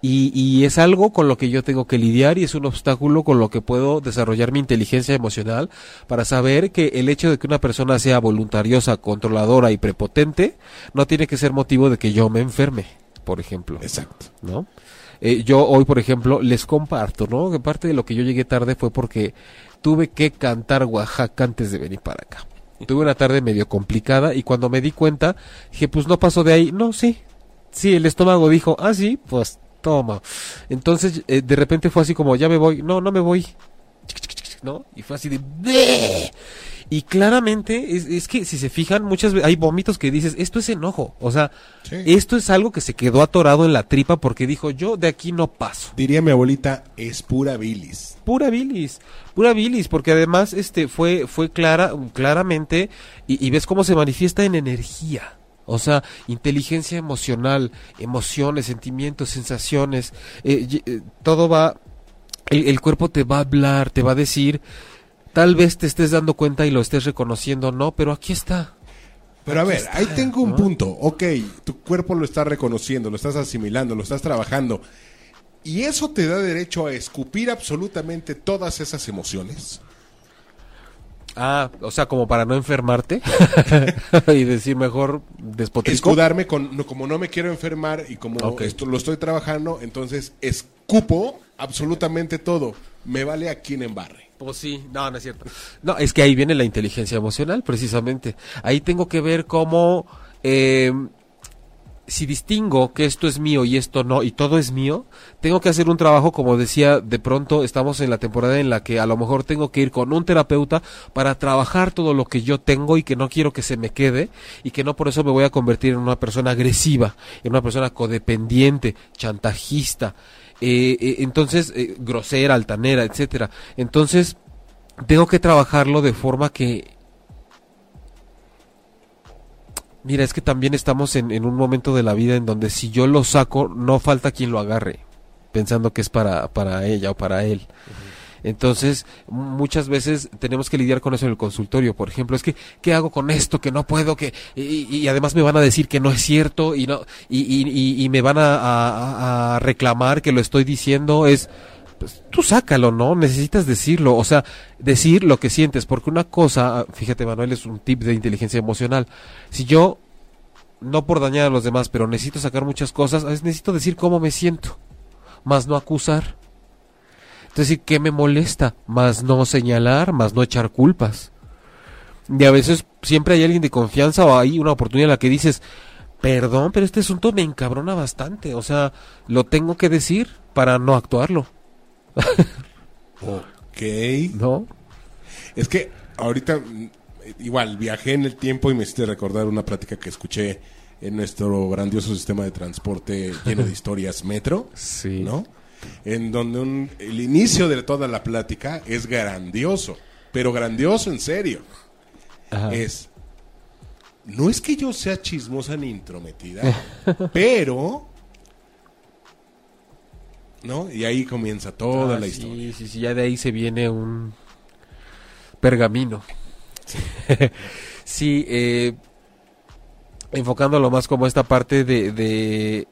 Y, y es algo con lo que yo tengo que lidiar y es un obstáculo con lo que puedo desarrollar mi inteligencia emocional para saber que el hecho de que una persona sea voluntariosa, controladora y prepotente no tiene que ser motivo de que yo me enferme, por ejemplo. Exacto. ¿no? Eh, yo hoy, por ejemplo, les comparto, ¿no? Que parte de lo que yo llegué tarde fue porque tuve que cantar Oaxaca antes de venir para acá. Tuve una tarde medio complicada y cuando me di cuenta, dije, pues no pasó de ahí. No, sí. Sí, el estómago dijo, ah, sí, pues toma. Entonces, eh, de repente fue así como, ya me voy. No, no me voy. ¿No? Y fue así de... "Bleh". Y claramente, es, es que si se fijan, muchas veces hay vómitos que dices, esto es enojo. O sea, Sí. esto es algo que se quedó atorado en la tripa porque dijo, yo de aquí no paso. Diría mi abuelita, es pura bilis. Pura bilis, pura bilis, porque además este fue, fue clara, claramente, y, y ves cómo se manifiesta en energía. O sea, inteligencia emocional, emociones, sentimientos, sensaciones, eh, eh, todo va, el, el cuerpo te va a hablar, te va a decir, tal vez te estés dando cuenta y lo estés reconociendo, no, pero aquí está. Pero a ver, está, ahí tengo un ¿no? punto. Ok, tu cuerpo lo está reconociendo, lo estás asimilando, lo estás trabajando. ¿Y eso te da derecho a escupir absolutamente todas esas emociones? Ah, o sea, como para no enfermarte y decir mejor despotisco. Escudarme con, no, como no me quiero enfermar y como esto lo estoy trabajando, entonces escupo absolutamente todo. Me vale a quien embarre. Pues sí, no, no es cierto. No, es que ahí viene la inteligencia emocional, precisamente. Ahí tengo que ver cómo, eh, si distingo que esto es mío y esto no, y todo es mío, tengo que hacer un trabajo, como decía, de pronto estamos en la temporada en la que a lo mejor tengo que ir con un terapeuta para trabajar todo lo que yo tengo y que no quiero que se me quede, y que no por eso me voy a convertir en una persona agresiva, en una persona codependiente, chantajista, eh, eh, entonces eh, grosera, altanera, etcétera. Entonces tengo que trabajarlo de forma que Mira, es que también estamos en, en un momento de la vida en donde si yo lo saco, no falta quien lo agarre, pensando que es para, para ella o para él. Entonces, muchas veces tenemos que lidiar con eso en el consultorio. Por ejemplo, es que, ¿qué hago con esto? Que no puedo, que, y, además me van a decir que no es cierto y no, y, y, y- me van a, reclamar que lo estoy diciendo. Es, pues tú sácalo, ¿no? Necesitas decirlo, o sea, decir lo que sientes, porque una cosa, fíjate Manuel, es un tip de inteligencia emocional. Si yo, no por dañar a los demás, pero necesito sacar muchas cosas, a necesito decir cómo me siento, más no acusar. Entonces, ¿qué me molesta? Más no señalar, más no echar culpas. Y a veces siempre hay alguien de confianza o hay una oportunidad en la que dices, perdón, pero este asunto me encabrona bastante, o sea, lo tengo que decir para no actuarlo. Ok. ¿No? Es que ahorita, igual, viajé en el tiempo y me hiciste recordar una plática que escuché en nuestro grandioso sistema de transporte lleno de historias metro. Sí. ¿No? En donde un- el inicio de toda la plática es grandioso, pero grandioso en serio. Ajá. Es, no es que yo sea chismosa ni intrometida, pero... ¿No? Y ahí comienza toda Ah, la sí, historia. Sí, sí, ya de ahí se viene un pergamino. sí, eh, enfocándolo más como esta parte de, de...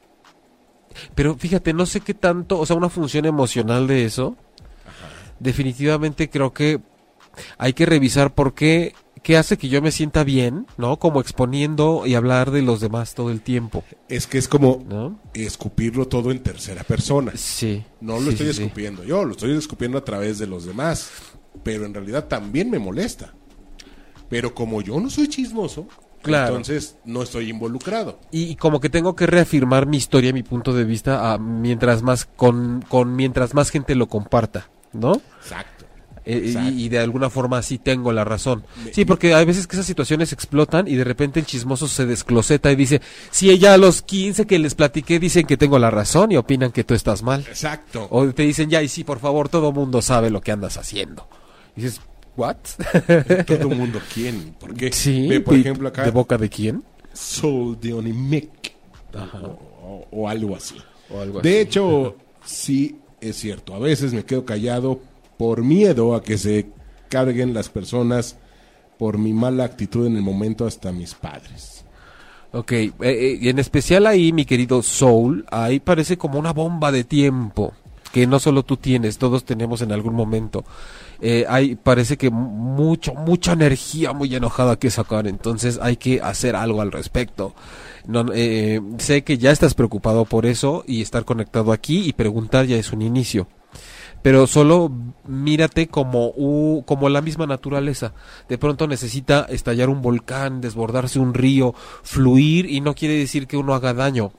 Pero fíjate, no sé qué tanto, o sea, una función emocional de eso. Definitivamente creo que hay que revisar por qué, qué hace que yo me sienta bien, ¿no? Como exponiendo y hablar de los demás todo el tiempo, Es que es como ¿no? escupirlo todo en tercera persona. Sí. No lo sí, estoy sí, sí. escupiendo yo, lo estoy escupiendo a través de los demás. Pero en realidad también me molesta. Pero como yo no soy chismoso, Claro. entonces no estoy involucrado. y, y como que tengo que reafirmar mi historia, mi punto de vista, a mientras más con, con mientras más gente lo comparta, ¿no? Exacto. Eh, Exacto. y, y de alguna forma sí tengo la razón. Sí, porque hay veces que esas situaciones explotan y de repente el chismoso se descloseta y dice, si ella a los 15 que les platiqué dicen que tengo la razón y opinan que tú estás mal. Exacto. O te dicen, ya, y sí, por favor, todo mundo sabe lo que andas haciendo. Y dices, ¿what? Todo el mundo, ¿quién? ¿Por qué? Sí, Ve, por ¿y ejemplo, acá, ¿De boca de quién? Soul de Onimic. O, algo así. O algo De así. hecho, sí es cierto. A veces me quedo callado por miedo a que se carguen las personas por mi mala actitud en el momento hasta mis padres. Ok, eh, eh, y en especial ahí, mi querido Soul, ahí parece como una bomba de tiempo que no solo tú tienes, todos tenemos en algún momento. Eh, hay, parece que mu- mucho, mucha energía muy enojada que sacar, entonces hay que hacer algo al respecto. No, eh, sé que ya estás preocupado por eso y estar conectado aquí y preguntar ya es un inicio. Pero solo mírate como, como la misma naturaleza. De pronto necesita estallar un volcán, desbordarse un río, fluir y no quiere decir que uno haga daño.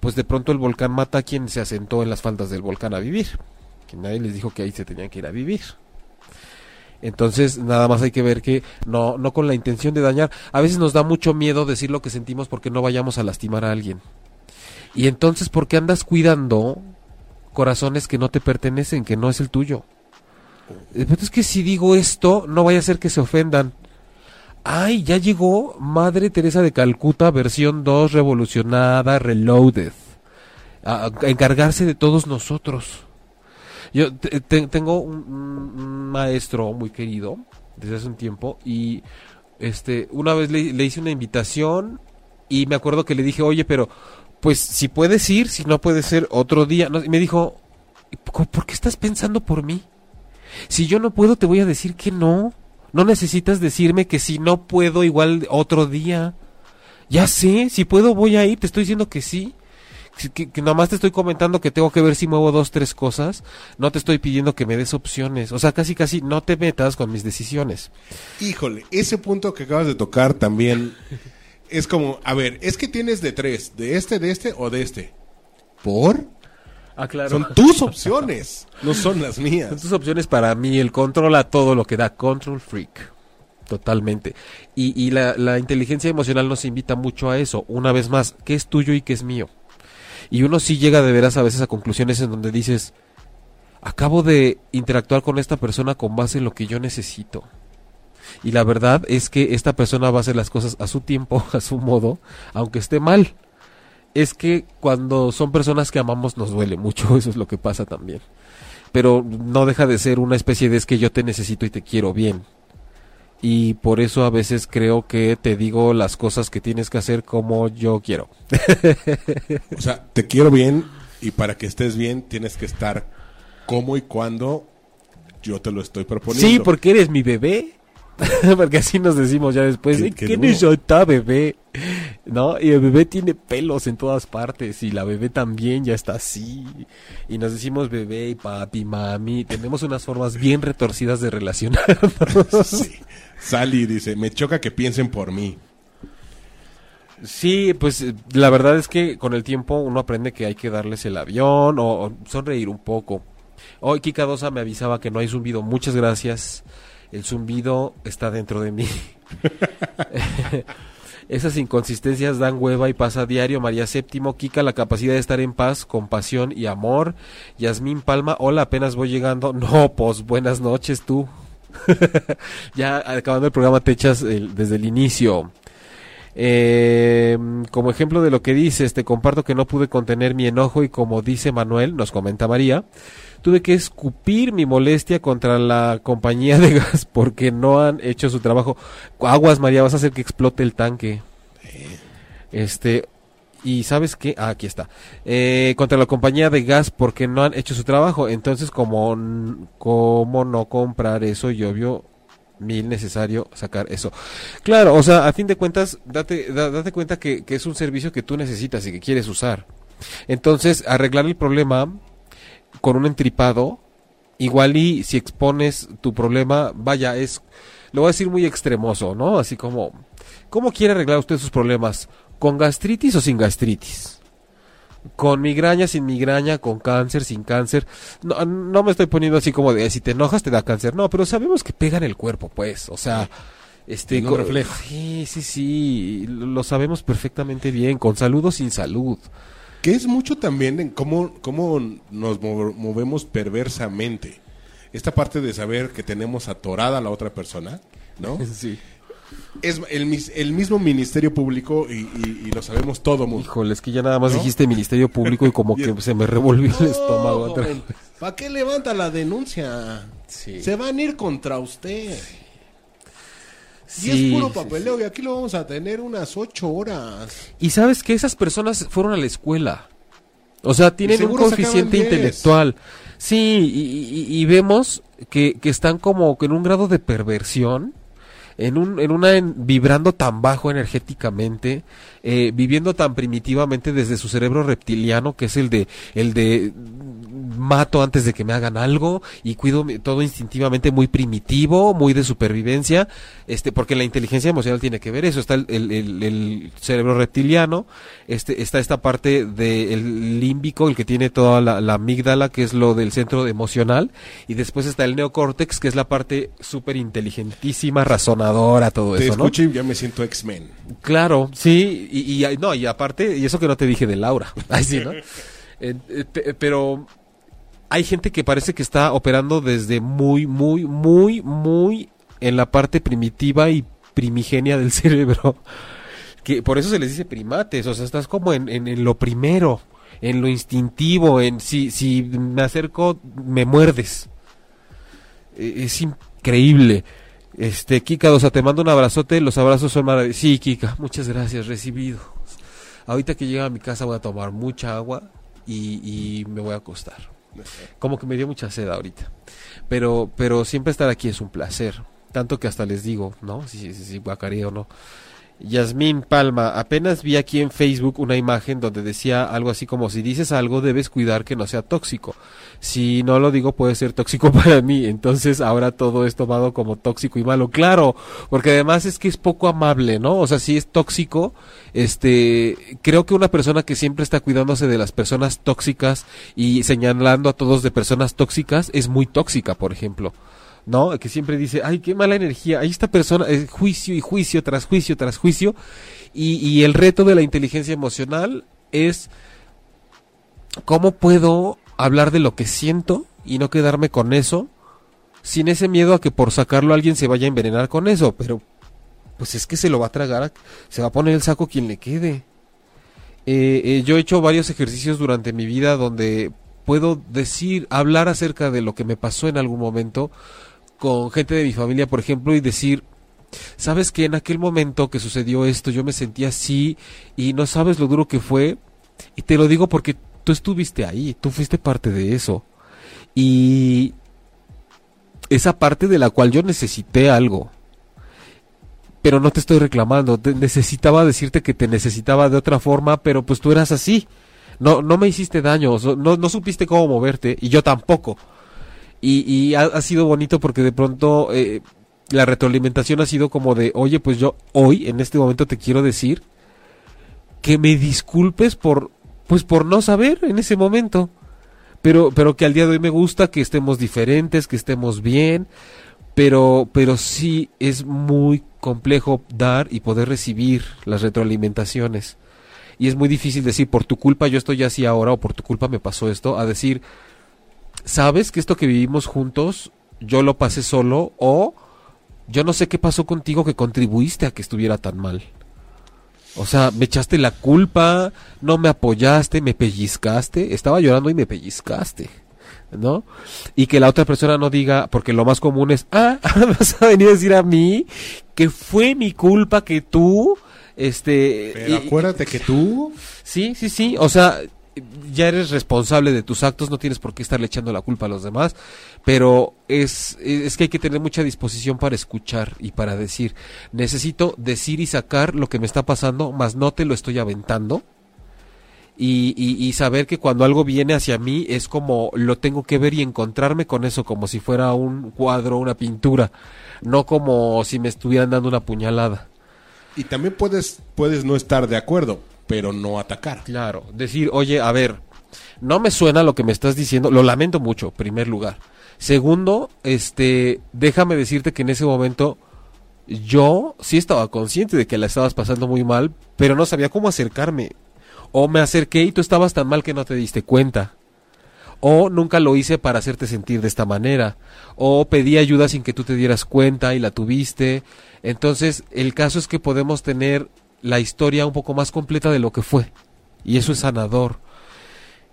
Pues de pronto el volcán mata a quien se asentó en las faldas del volcán a vivir. Que nadie les dijo que ahí se tenían que ir a vivir. Entonces, nada más hay que ver que no, no con la intención de dañar. A veces nos da mucho miedo decir lo que sentimos porque no vayamos a lastimar a alguien. Y entonces, ¿por qué andas cuidando corazones que no te pertenecen, que no es el tuyo? Eh, pero Es que si digo esto, no vaya a ser que se ofendan. Ay, ya llegó Madre Teresa de Calcuta, versión 2, revolucionada, reloaded. A encargarse de todos nosotros. Yo te- te- tengo un, maestro muy querido desde hace un tiempo y este una vez le, hice una invitación y me acuerdo que le dije, oye, pero pues si puedes ir, si no puede ser otro día. No, y me dijo, "¿Por- ¿por qué estás pensando por mí? Si yo no puedo, te voy a decir que no. No necesitas decirme que si no puedo, igual otro día. Ya sé, si puedo voy a ir, te estoy diciendo que sí. Que, que- que nada más te estoy comentando que tengo que ver si muevo dos, tres cosas. No te estoy pidiendo que me des opciones. O sea, casi, casi no te metas con mis decisiones. Híjole, ese punto que acabas de tocar también es como, a ver, es que tienes de tres, de este, de este o de este. ¿Por? Ah, claro. Son tus opciones, no son las Son mías. tus opciones para mí. El control a todo lo que da. Control freak. Totalmente. Y, y la, la inteligencia emocional nos invita mucho a eso. Una vez más, ¿qué es tuyo y qué es mío? Y uno sí llega de veras a veces a conclusiones en donde dices, acabo de interactuar con esta persona con base en lo que yo necesito. Y la verdad es que esta persona va a hacer las cosas a su tiempo, a su modo, aunque esté mal. Es que cuando son personas que amamos nos duele mucho, eso es lo que pasa también. Pero no deja de ser una especie de es que yo te necesito y te quiero bien. Y por eso a veces creo que te digo las cosas que tienes que hacer como yo quiero. O sea, te quiero bien y para que estés bien tienes que estar cómo y cuándo yo te lo estoy proponiendo. Sí, porque eres mi bebé. porque así nos decimos ya después. Qué- qué ¿Quién duro. es bebé? ¿No? Y el bebé tiene pelos en todas partes. Y la bebé también ya está así. Y nos decimos bebé y papi, mami. Tenemos unas formas bien retorcidas de relacionarnos. Sí. Sally dice, me choca que piensen por mí. Sí, pues la verdad es que con el tiempo uno aprende que hay que darles el avión o, o sonreír un poco. Hoy Kika Dosa me avisaba que no hay zumbido. Muchas gracias. El zumbido está dentro de mí. Esas inconsistencias dan hueva y pasa a diario. María Séptimo, Kika, la capacidad de estar en paz, compasión y amor. Yasmín Palma, hola, apenas voy llegando. No, pues buenas noches tú. ya acabando el programa te echas desde el inicio. Eh, como ejemplo de lo que dices, te comparto que no pude contener mi enojo y como dice Manuel, nos comenta María, tuve que escupir mi molestia contra la compañía de gas porque no han hecho su trabajo. Aguas, María, vas a hacer que explote el tanque. Este, y sabes qué, ah, aquí está. Eh, contra la compañía de gas porque no han hecho su trabajo. Entonces, como, como no comprar eso y obvio mil necesario sacar eso. Claro, o sea, a fin de cuentas, date, da- date cuenta que, que es un servicio que tú necesitas y que quieres usar. Entonces, arreglar el problema con un entripado, igual y si expones tu problema, vaya, es, lo voy a decir muy extremoso, ¿no? Así como, ¿cómo quiere arreglar usted sus problemas? ¿Con gastritis o sin gastritis? Con migraña, sin migraña, con cáncer, sin cáncer. No, no me estoy poniendo así como de si te enojas te da cáncer. No, pero sabemos que pega en el cuerpo, pues. O sea, este. Co- reflejo. Sí, sí, sí. Lo lo sabemos perfectamente bien. Con salud o sin salud. Que es mucho también en cómo, cómo nos move- movemos perversamente. Esta parte de saber que tenemos atorada a la otra persona, ¿no? Sí. Es el, mis- el mismo Ministerio Público y, y- y lo sabemos todo mundo. Híjole, es que ya nada más ¿No? dijiste Ministerio Público y como que se me revolvió el estómago. ¿Para qué levanta la denuncia? Sí. Se van a ir contra usted. Sí, y es puro sí, papeleo y aquí lo vamos a tener unas ocho horas. Y sabes que esas personas fueron a la escuela. O sea, tienen un coeficiente 10. intelectual. Sí, y, y- y vemos que, que están como que en un grado de perversión, en un, en una en- vibrando tan bajo energéticamente, eh, viviendo tan primitivamente desde su cerebro reptiliano, que es el de, el de mato antes de que me hagan algo y cuido todo instintivamente muy primitivo, muy de supervivencia, este, porque la inteligencia emocional tiene que ver eso, está el, el- el- el cerebro reptiliano, este, está esta parte del límbico, el que tiene toda la, la amígdala, que es lo del centro emocional, y después está el neocórtex, que es la parte súper inteligentísima, razonadora, todo Te eso, ¿no? escucho y ya me siento X-Men. Claro, sí, y, y- no, y aparte, y eso que no te dije de Laura, ay sí, ¿no? Eh, eh, pe- pero hay gente que parece que está operando desde muy, muy, muy, muy en la parte primitiva y primigenia del cerebro, que por eso se les dice primates, o sea, estás como en, lo primero, en lo instintivo, en si, si me acerco, me muerdes. Eh, Es increíble. Este, Kika, o te mando un abrazote, los abrazos son maravillosos. Sí, Kika, muchas gracias, recibido. Ahorita que llegue a mi casa voy a tomar mucha agua y me voy a acostar. Como que me dio mucha sed ahorita. Pero, pero siempre estar aquí es un placer. Tanto que hasta les digo, ¿no? Si, si, si o no. Yasmín Palma, apenas vi aquí en Facebook una imagen donde decía algo así como si dices algo debes cuidar que no sea tóxico. Si no lo digo puede ser tóxico para mí, entonces ahora todo es tomado como tóxico y malo. Claro, porque además es que es poco amable, ¿no? O sea, si es tóxico, este, creo que una persona que siempre está cuidándose de las personas tóxicas y señalando a todos de personas tóxicas es muy tóxica, por ejemplo. ¿No? Que siempre dice, ay, qué mala energía, ahí esta persona, es juicio y juicio tras juicio tras juicio, y, y el reto de la inteligencia emocional es cómo puedo hablar de lo que siento y no quedarme con eso, sin ese miedo a que por sacarlo alguien se vaya a envenenar con eso, pero pues es que se lo va a tragar, se va a poner el saco quien le quede. Eh, eh, yo he hecho varios ejercicios durante mi vida donde puedo decir, hablar acerca de lo que me pasó en algún momento con gente de mi familia, por ejemplo, y decir, sabes que en aquel momento que sucedió esto yo me sentí así y no sabes lo duro que fue y te lo digo porque tú estuviste ahí, tú fuiste parte de eso. Y esa parte de la cual yo necesité algo. Pero no te estoy reclamando, necesitaba decirte que te necesitaba de otra forma, pero pues tú eras así. No, no me hiciste daño, no, no supiste cómo moverte, y yo tampoco. Y, y ha, sido bonito porque de pronto eh, la retroalimentación ha sido como de, oye, pues yo hoy, en este momento, te quiero decir que me disculpes por, pues por no saber en ese momento. Pero, pero que al día de hoy me gusta que estemos diferentes, que estemos bien, pero, pero sí es muy complejo dar y poder recibir las retroalimentaciones. Y es muy difícil decir, por tu culpa yo estoy así ahora o por tu culpa me pasó esto, a decir, sabes que esto que vivimos juntos, yo lo pasé solo o yo no sé qué pasó contigo que contribuiste a que estuviera tan mal. O sea, me echaste la culpa, no me apoyaste, me pellizcaste, estaba llorando y me pellizcaste, ¿no? Y que la otra persona no diga, porque lo más común es, ah, vas a venir a decir a mí que fue mi culpa que tú, este... Pero acuérdate que tú... Sí, sí, sí, o sea, ya eres responsable de tus actos, no tienes por qué estarle echando la culpa a los demás, pero es, es que hay que tener mucha disposición para escuchar y para decir, necesito decir y sacar lo que me está pasando, más no te lo estoy aventando. Y, y, saber que cuando algo viene hacia mí es como lo tengo que ver y encontrarme con eso como si fuera un cuadro, una pintura, no como si me estuvieran dando una puñalada. Y también puedes, puedes no estar de acuerdo, pero no atacar. Claro, decir, oye, a ver, no me suena lo que me estás diciendo, lo lamento mucho, primer lugar. Segundo, este, déjame decirte que en ese momento yo sí estaba consciente de que la estabas pasando muy mal, pero no sabía cómo acercarme. O me acerqué y tú estabas tan mal que no te diste cuenta. O nunca lo hice para hacerte sentir de esta manera. O pedí ayuda sin que tú te dieras cuenta y la tuviste. Entonces, el caso es que podemos tener la historia un poco más completa de lo que fue. Y eso es sanador.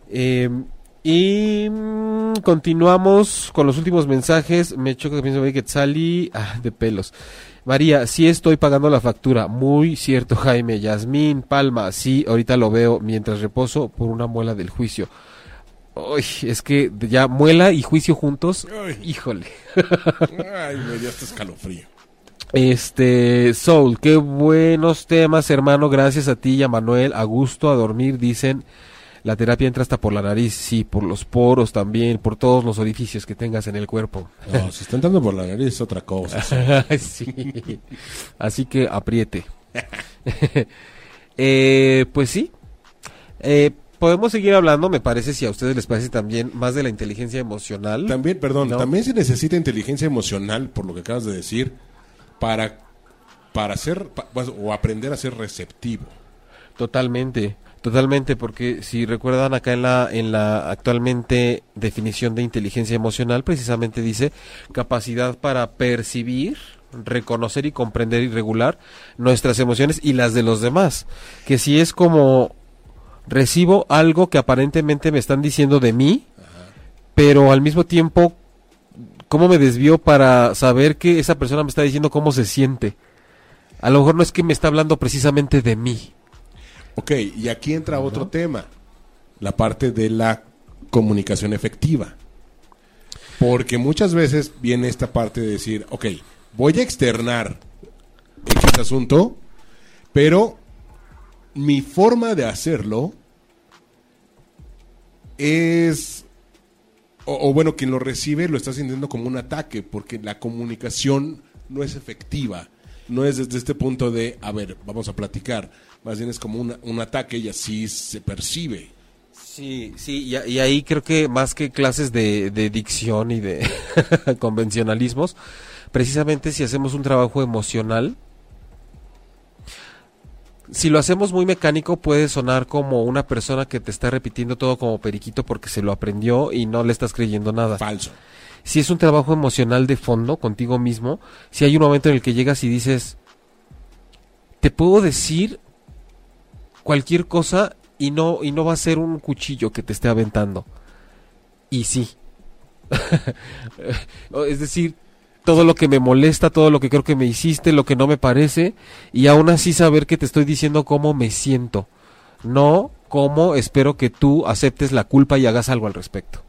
Em, y mm, continuamos con los últimos mensajes. Me choca que pienso que salí ah, de pelos. María, sí estoy pagando la factura. Muy cierto, Jaime. Yasmín, Palma, sí, ahorita lo veo mientras reposo por una muela del juicio. Uy, es que ya muela y juicio juntos. Híjole. Ay, me dio hasta escalofrío. Este, Soul, qué buenos temas, hermano. Gracias a ti y a Manuel. A gusto, a dormir, dicen. La terapia entra hasta por la nariz, sí, por los poros también, por todos los orificios que tengas en el cuerpo. No, si está entrando por la nariz es otra cosa. sí. Así que apriete. eh, pues sí. Eh, podemos seguir hablando, me parece, si a ustedes les parece también más de la inteligencia emocional. También, perdón, también se necesita inteligencia emocional, por lo que acabas de decir para, para ser pues, o aprender a ser receptivo. Totalmente, totalmente, porque si recuerdan acá en la, en la actualmente definición de inteligencia emocional, precisamente dice capacidad para percibir, reconocer y comprender y regular nuestras emociones y las de los demás. Que si es como recibo algo que aparentemente me están diciendo de mí, pero al mismo tiempo cómo me desvió para saber que esa persona me está diciendo cómo se siente. A lo mejor no es que me está hablando precisamente de mí. Ok, y aquí entra otro tema, la parte de la comunicación efectiva. Porque muchas veces viene esta parte de decir, ok, voy a externar este asunto, pero mi forma de hacerlo es o, bueno, quien lo recibe lo está sintiendo como un ataque, porque la comunicación no es efectiva. No es desde este punto de, a ver, vamos a platicar. Más bien es como un ataque y así se percibe. Sí, sí, y, ahí creo que más que clases de, de dicción y de convencionalismos, precisamente si hacemos un trabajo emocional, si lo hacemos muy mecánico puede sonar como una persona que te está repitiendo todo como periquito porque se lo aprendió y no le estás creyendo nada. Falso. Si es un trabajo emocional de fondo contigo mismo, si hay un momento en el que llegas y dices, te puedo decir cualquier cosa y no y no va a ser un cuchillo que te esté aventando. Y sí. es decir, todo lo que me molesta, todo lo que creo que me hiciste, lo que no me parece, y aún así saber que te estoy diciendo cómo me siento, no cómo espero que tú aceptes la culpa y hagas algo al respecto.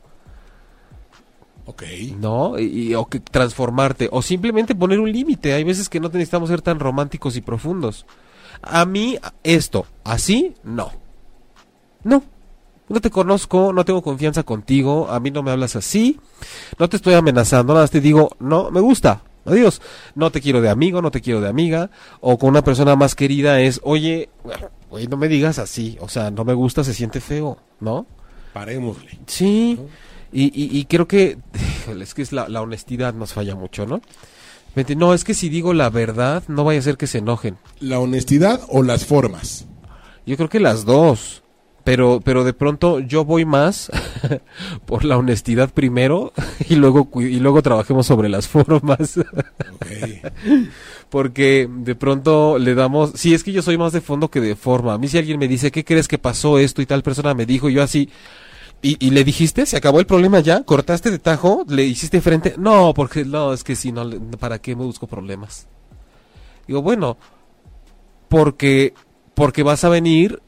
Ok. ¿no? Y, o que transformarte, o simplemente poner un límite. Hay veces que no necesitamos ser tan románticos y profundos. A mí, esto, así, no. No. No te conozco, no tengo confianza contigo, a mí no me hablas así, no te estoy amenazando, nada más te digo, no, me gusta, adiós. No te quiero de amigo, no te quiero de amiga, o con una persona más querida es, oye, oye, no me digas así, o sea, no me gusta, se siente feo, ¿no? Parémosle. Sí, y, y, y creo que es que es la, la honestidad nos falla mucho, ¿no? No, es que si digo la verdad, no vaya a ser que se enojen. ¿La honestidad o las formas? Yo creo que las dos. Pero, pero de pronto yo voy más por la honestidad primero y luego, y luego trabajemos sobre las formas. Porque de pronto le damos, sí, es que yo soy más de fondo que de forma. A mí si alguien me dice, ¿qué crees que pasó esto y tal persona me dijo? Yo así, ¿y, y le dijiste? ¿Se acabó el problema ya? ¿Cortaste de tajo? ¿Le hiciste frente? No, porque no, es que si no, ¿para qué me busco problemas? Digo, bueno, porque, porque vas a venir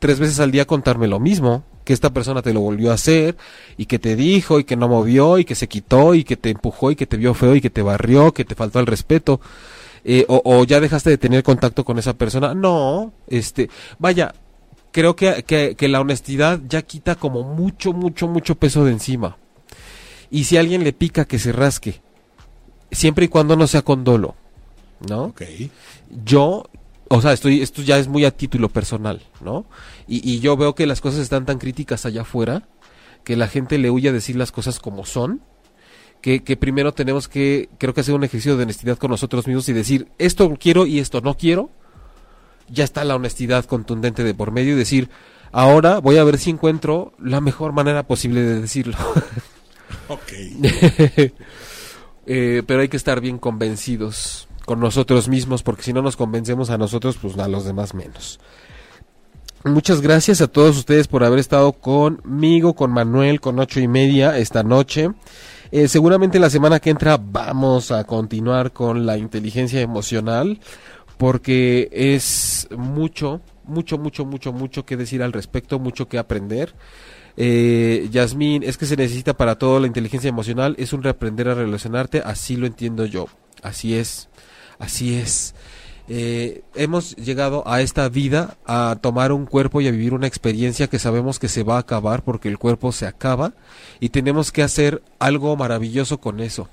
tres veces al día contarme lo mismo, que esta persona te lo volvió a hacer, y que te dijo, y que no movió, y que se quitó, y que te empujó, y que te vio feo, y que te barrió, que te faltó al respeto, eh, o, o ya dejaste de tener contacto con esa persona. No, este, vaya, creo que, que, que la honestidad ya quita como mucho, mucho, mucho peso de encima. Y si a alguien le pica que se rasque, siempre y cuando no sea con dolo, ¿no? Ok. yo, o sea, estoy, esto ya es muy a título personal, ¿no? Y, y yo veo que las cosas están tan críticas allá afuera, que la gente le huye a decir las cosas como son, que, que primero tenemos que, creo que hacer un ejercicio de honestidad con nosotros mismos y decir, esto quiero y esto no quiero. Ya está la honestidad contundente de por medio y decir, ahora voy a ver si encuentro la mejor manera posible de decirlo. Ok. Eh, pero hay que estar bien convencidos con nosotros mismos, porque si no nos convencemos a nosotros, pues a los demás menos. Muchas gracias a todos ustedes por haber estado conmigo, con Manuel, con ocho y media esta noche. Eh, seguramente la semana que entra vamos a continuar con la inteligencia emocional, porque es mucho, mucho, mucho, mucho, mucho que decir al respecto, mucho que aprender. Eh, Yasmín, es que se necesita para todo la inteligencia emocional, es un reaprender a relacionarte, así lo entiendo yo, así es, así es. Eh, hemos llegado a esta vida a tomar un cuerpo y a vivir una experiencia que sabemos que se va a acabar porque el cuerpo se acaba y tenemos que hacer algo maravilloso con eso.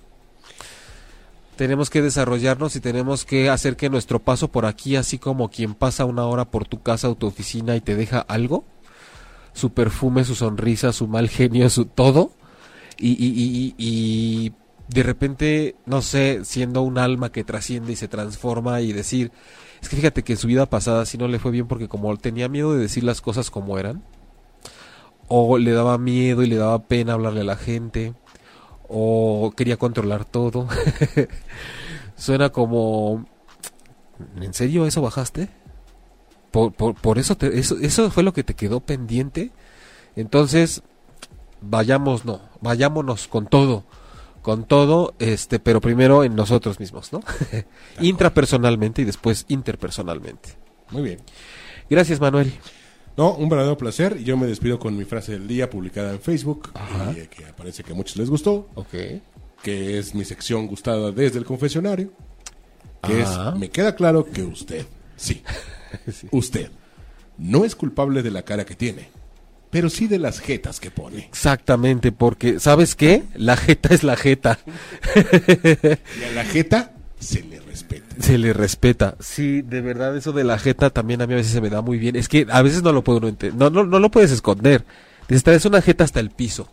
Tenemos que desarrollarnos y tenemos que hacer que nuestro paso por aquí, así como quien pasa una hora por tu casa o tu oficina y te deja algo, su perfume, su sonrisa, su mal genio, su todo, y, y, y, y de repente, no sé, siendo un alma que trasciende y se transforma y decir, es que fíjate que en su vida pasada sí no le fue bien porque como tenía miedo de decir las cosas como eran, o le daba miedo y le daba pena hablarle a la gente, o quería controlar todo. Suena como, ¿en serio eso bajaste? Por, por, por eso, te- eso, eso fue lo que te quedó pendiente. Entonces, vayamos, no, vayámonos con todo, con todo, este, pero primero en nosotros mismos, ¿no? Intrapersonalmente y después interpersonalmente. Muy bien. Gracias, Manuel. No, un verdadero placer. Yo me despido con mi frase del día publicada en Facebook, y, eh, que parece que a muchos les gustó, Ok. que es mi sección gustada desde el confesionario, que Ajá. es, me queda claro que usted, sí, usted, no es culpable de la cara que tiene, pero sí de las jetas que pone. Exactamente, porque, ¿sabes qué? La jeta es la jeta. Y a la jeta se le respeta. Se le respeta. Sí, de verdad, eso de la jeta también a mí a veces se me da muy bien. Es que a veces no lo puedo ente- no, no, no lo puedes esconder. Dices, traes una jeta hasta el piso.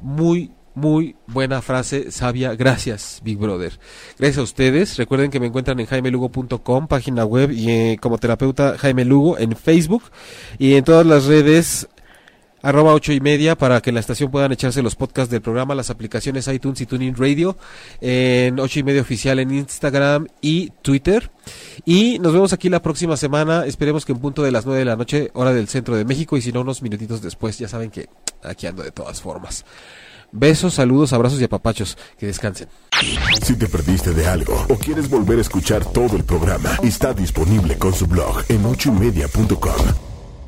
Muy, muy buena frase, sabia. Gracias, Big Brother. Gracias a ustedes. Recuerden que me encuentran en jaimelugo.com, página web, y eh, como terapeuta Jaime Lugo en Facebook y en todas las redes arroba ocho y media para que en la estación puedan echarse los podcasts del programa, las aplicaciones iTunes y TuneIn Radio, en ocho y media oficial en Instagram y Twitter. Y nos vemos aquí la próxima semana, esperemos que en punto de las nueve de la noche, hora del centro de México, y si no, unos minutitos después, ya saben que aquí ando de todas formas. Besos, saludos, abrazos y apapachos. Que descansen. Si te perdiste de algo o quieres volver a escuchar todo el programa, está disponible con su blog en ochoymedia.com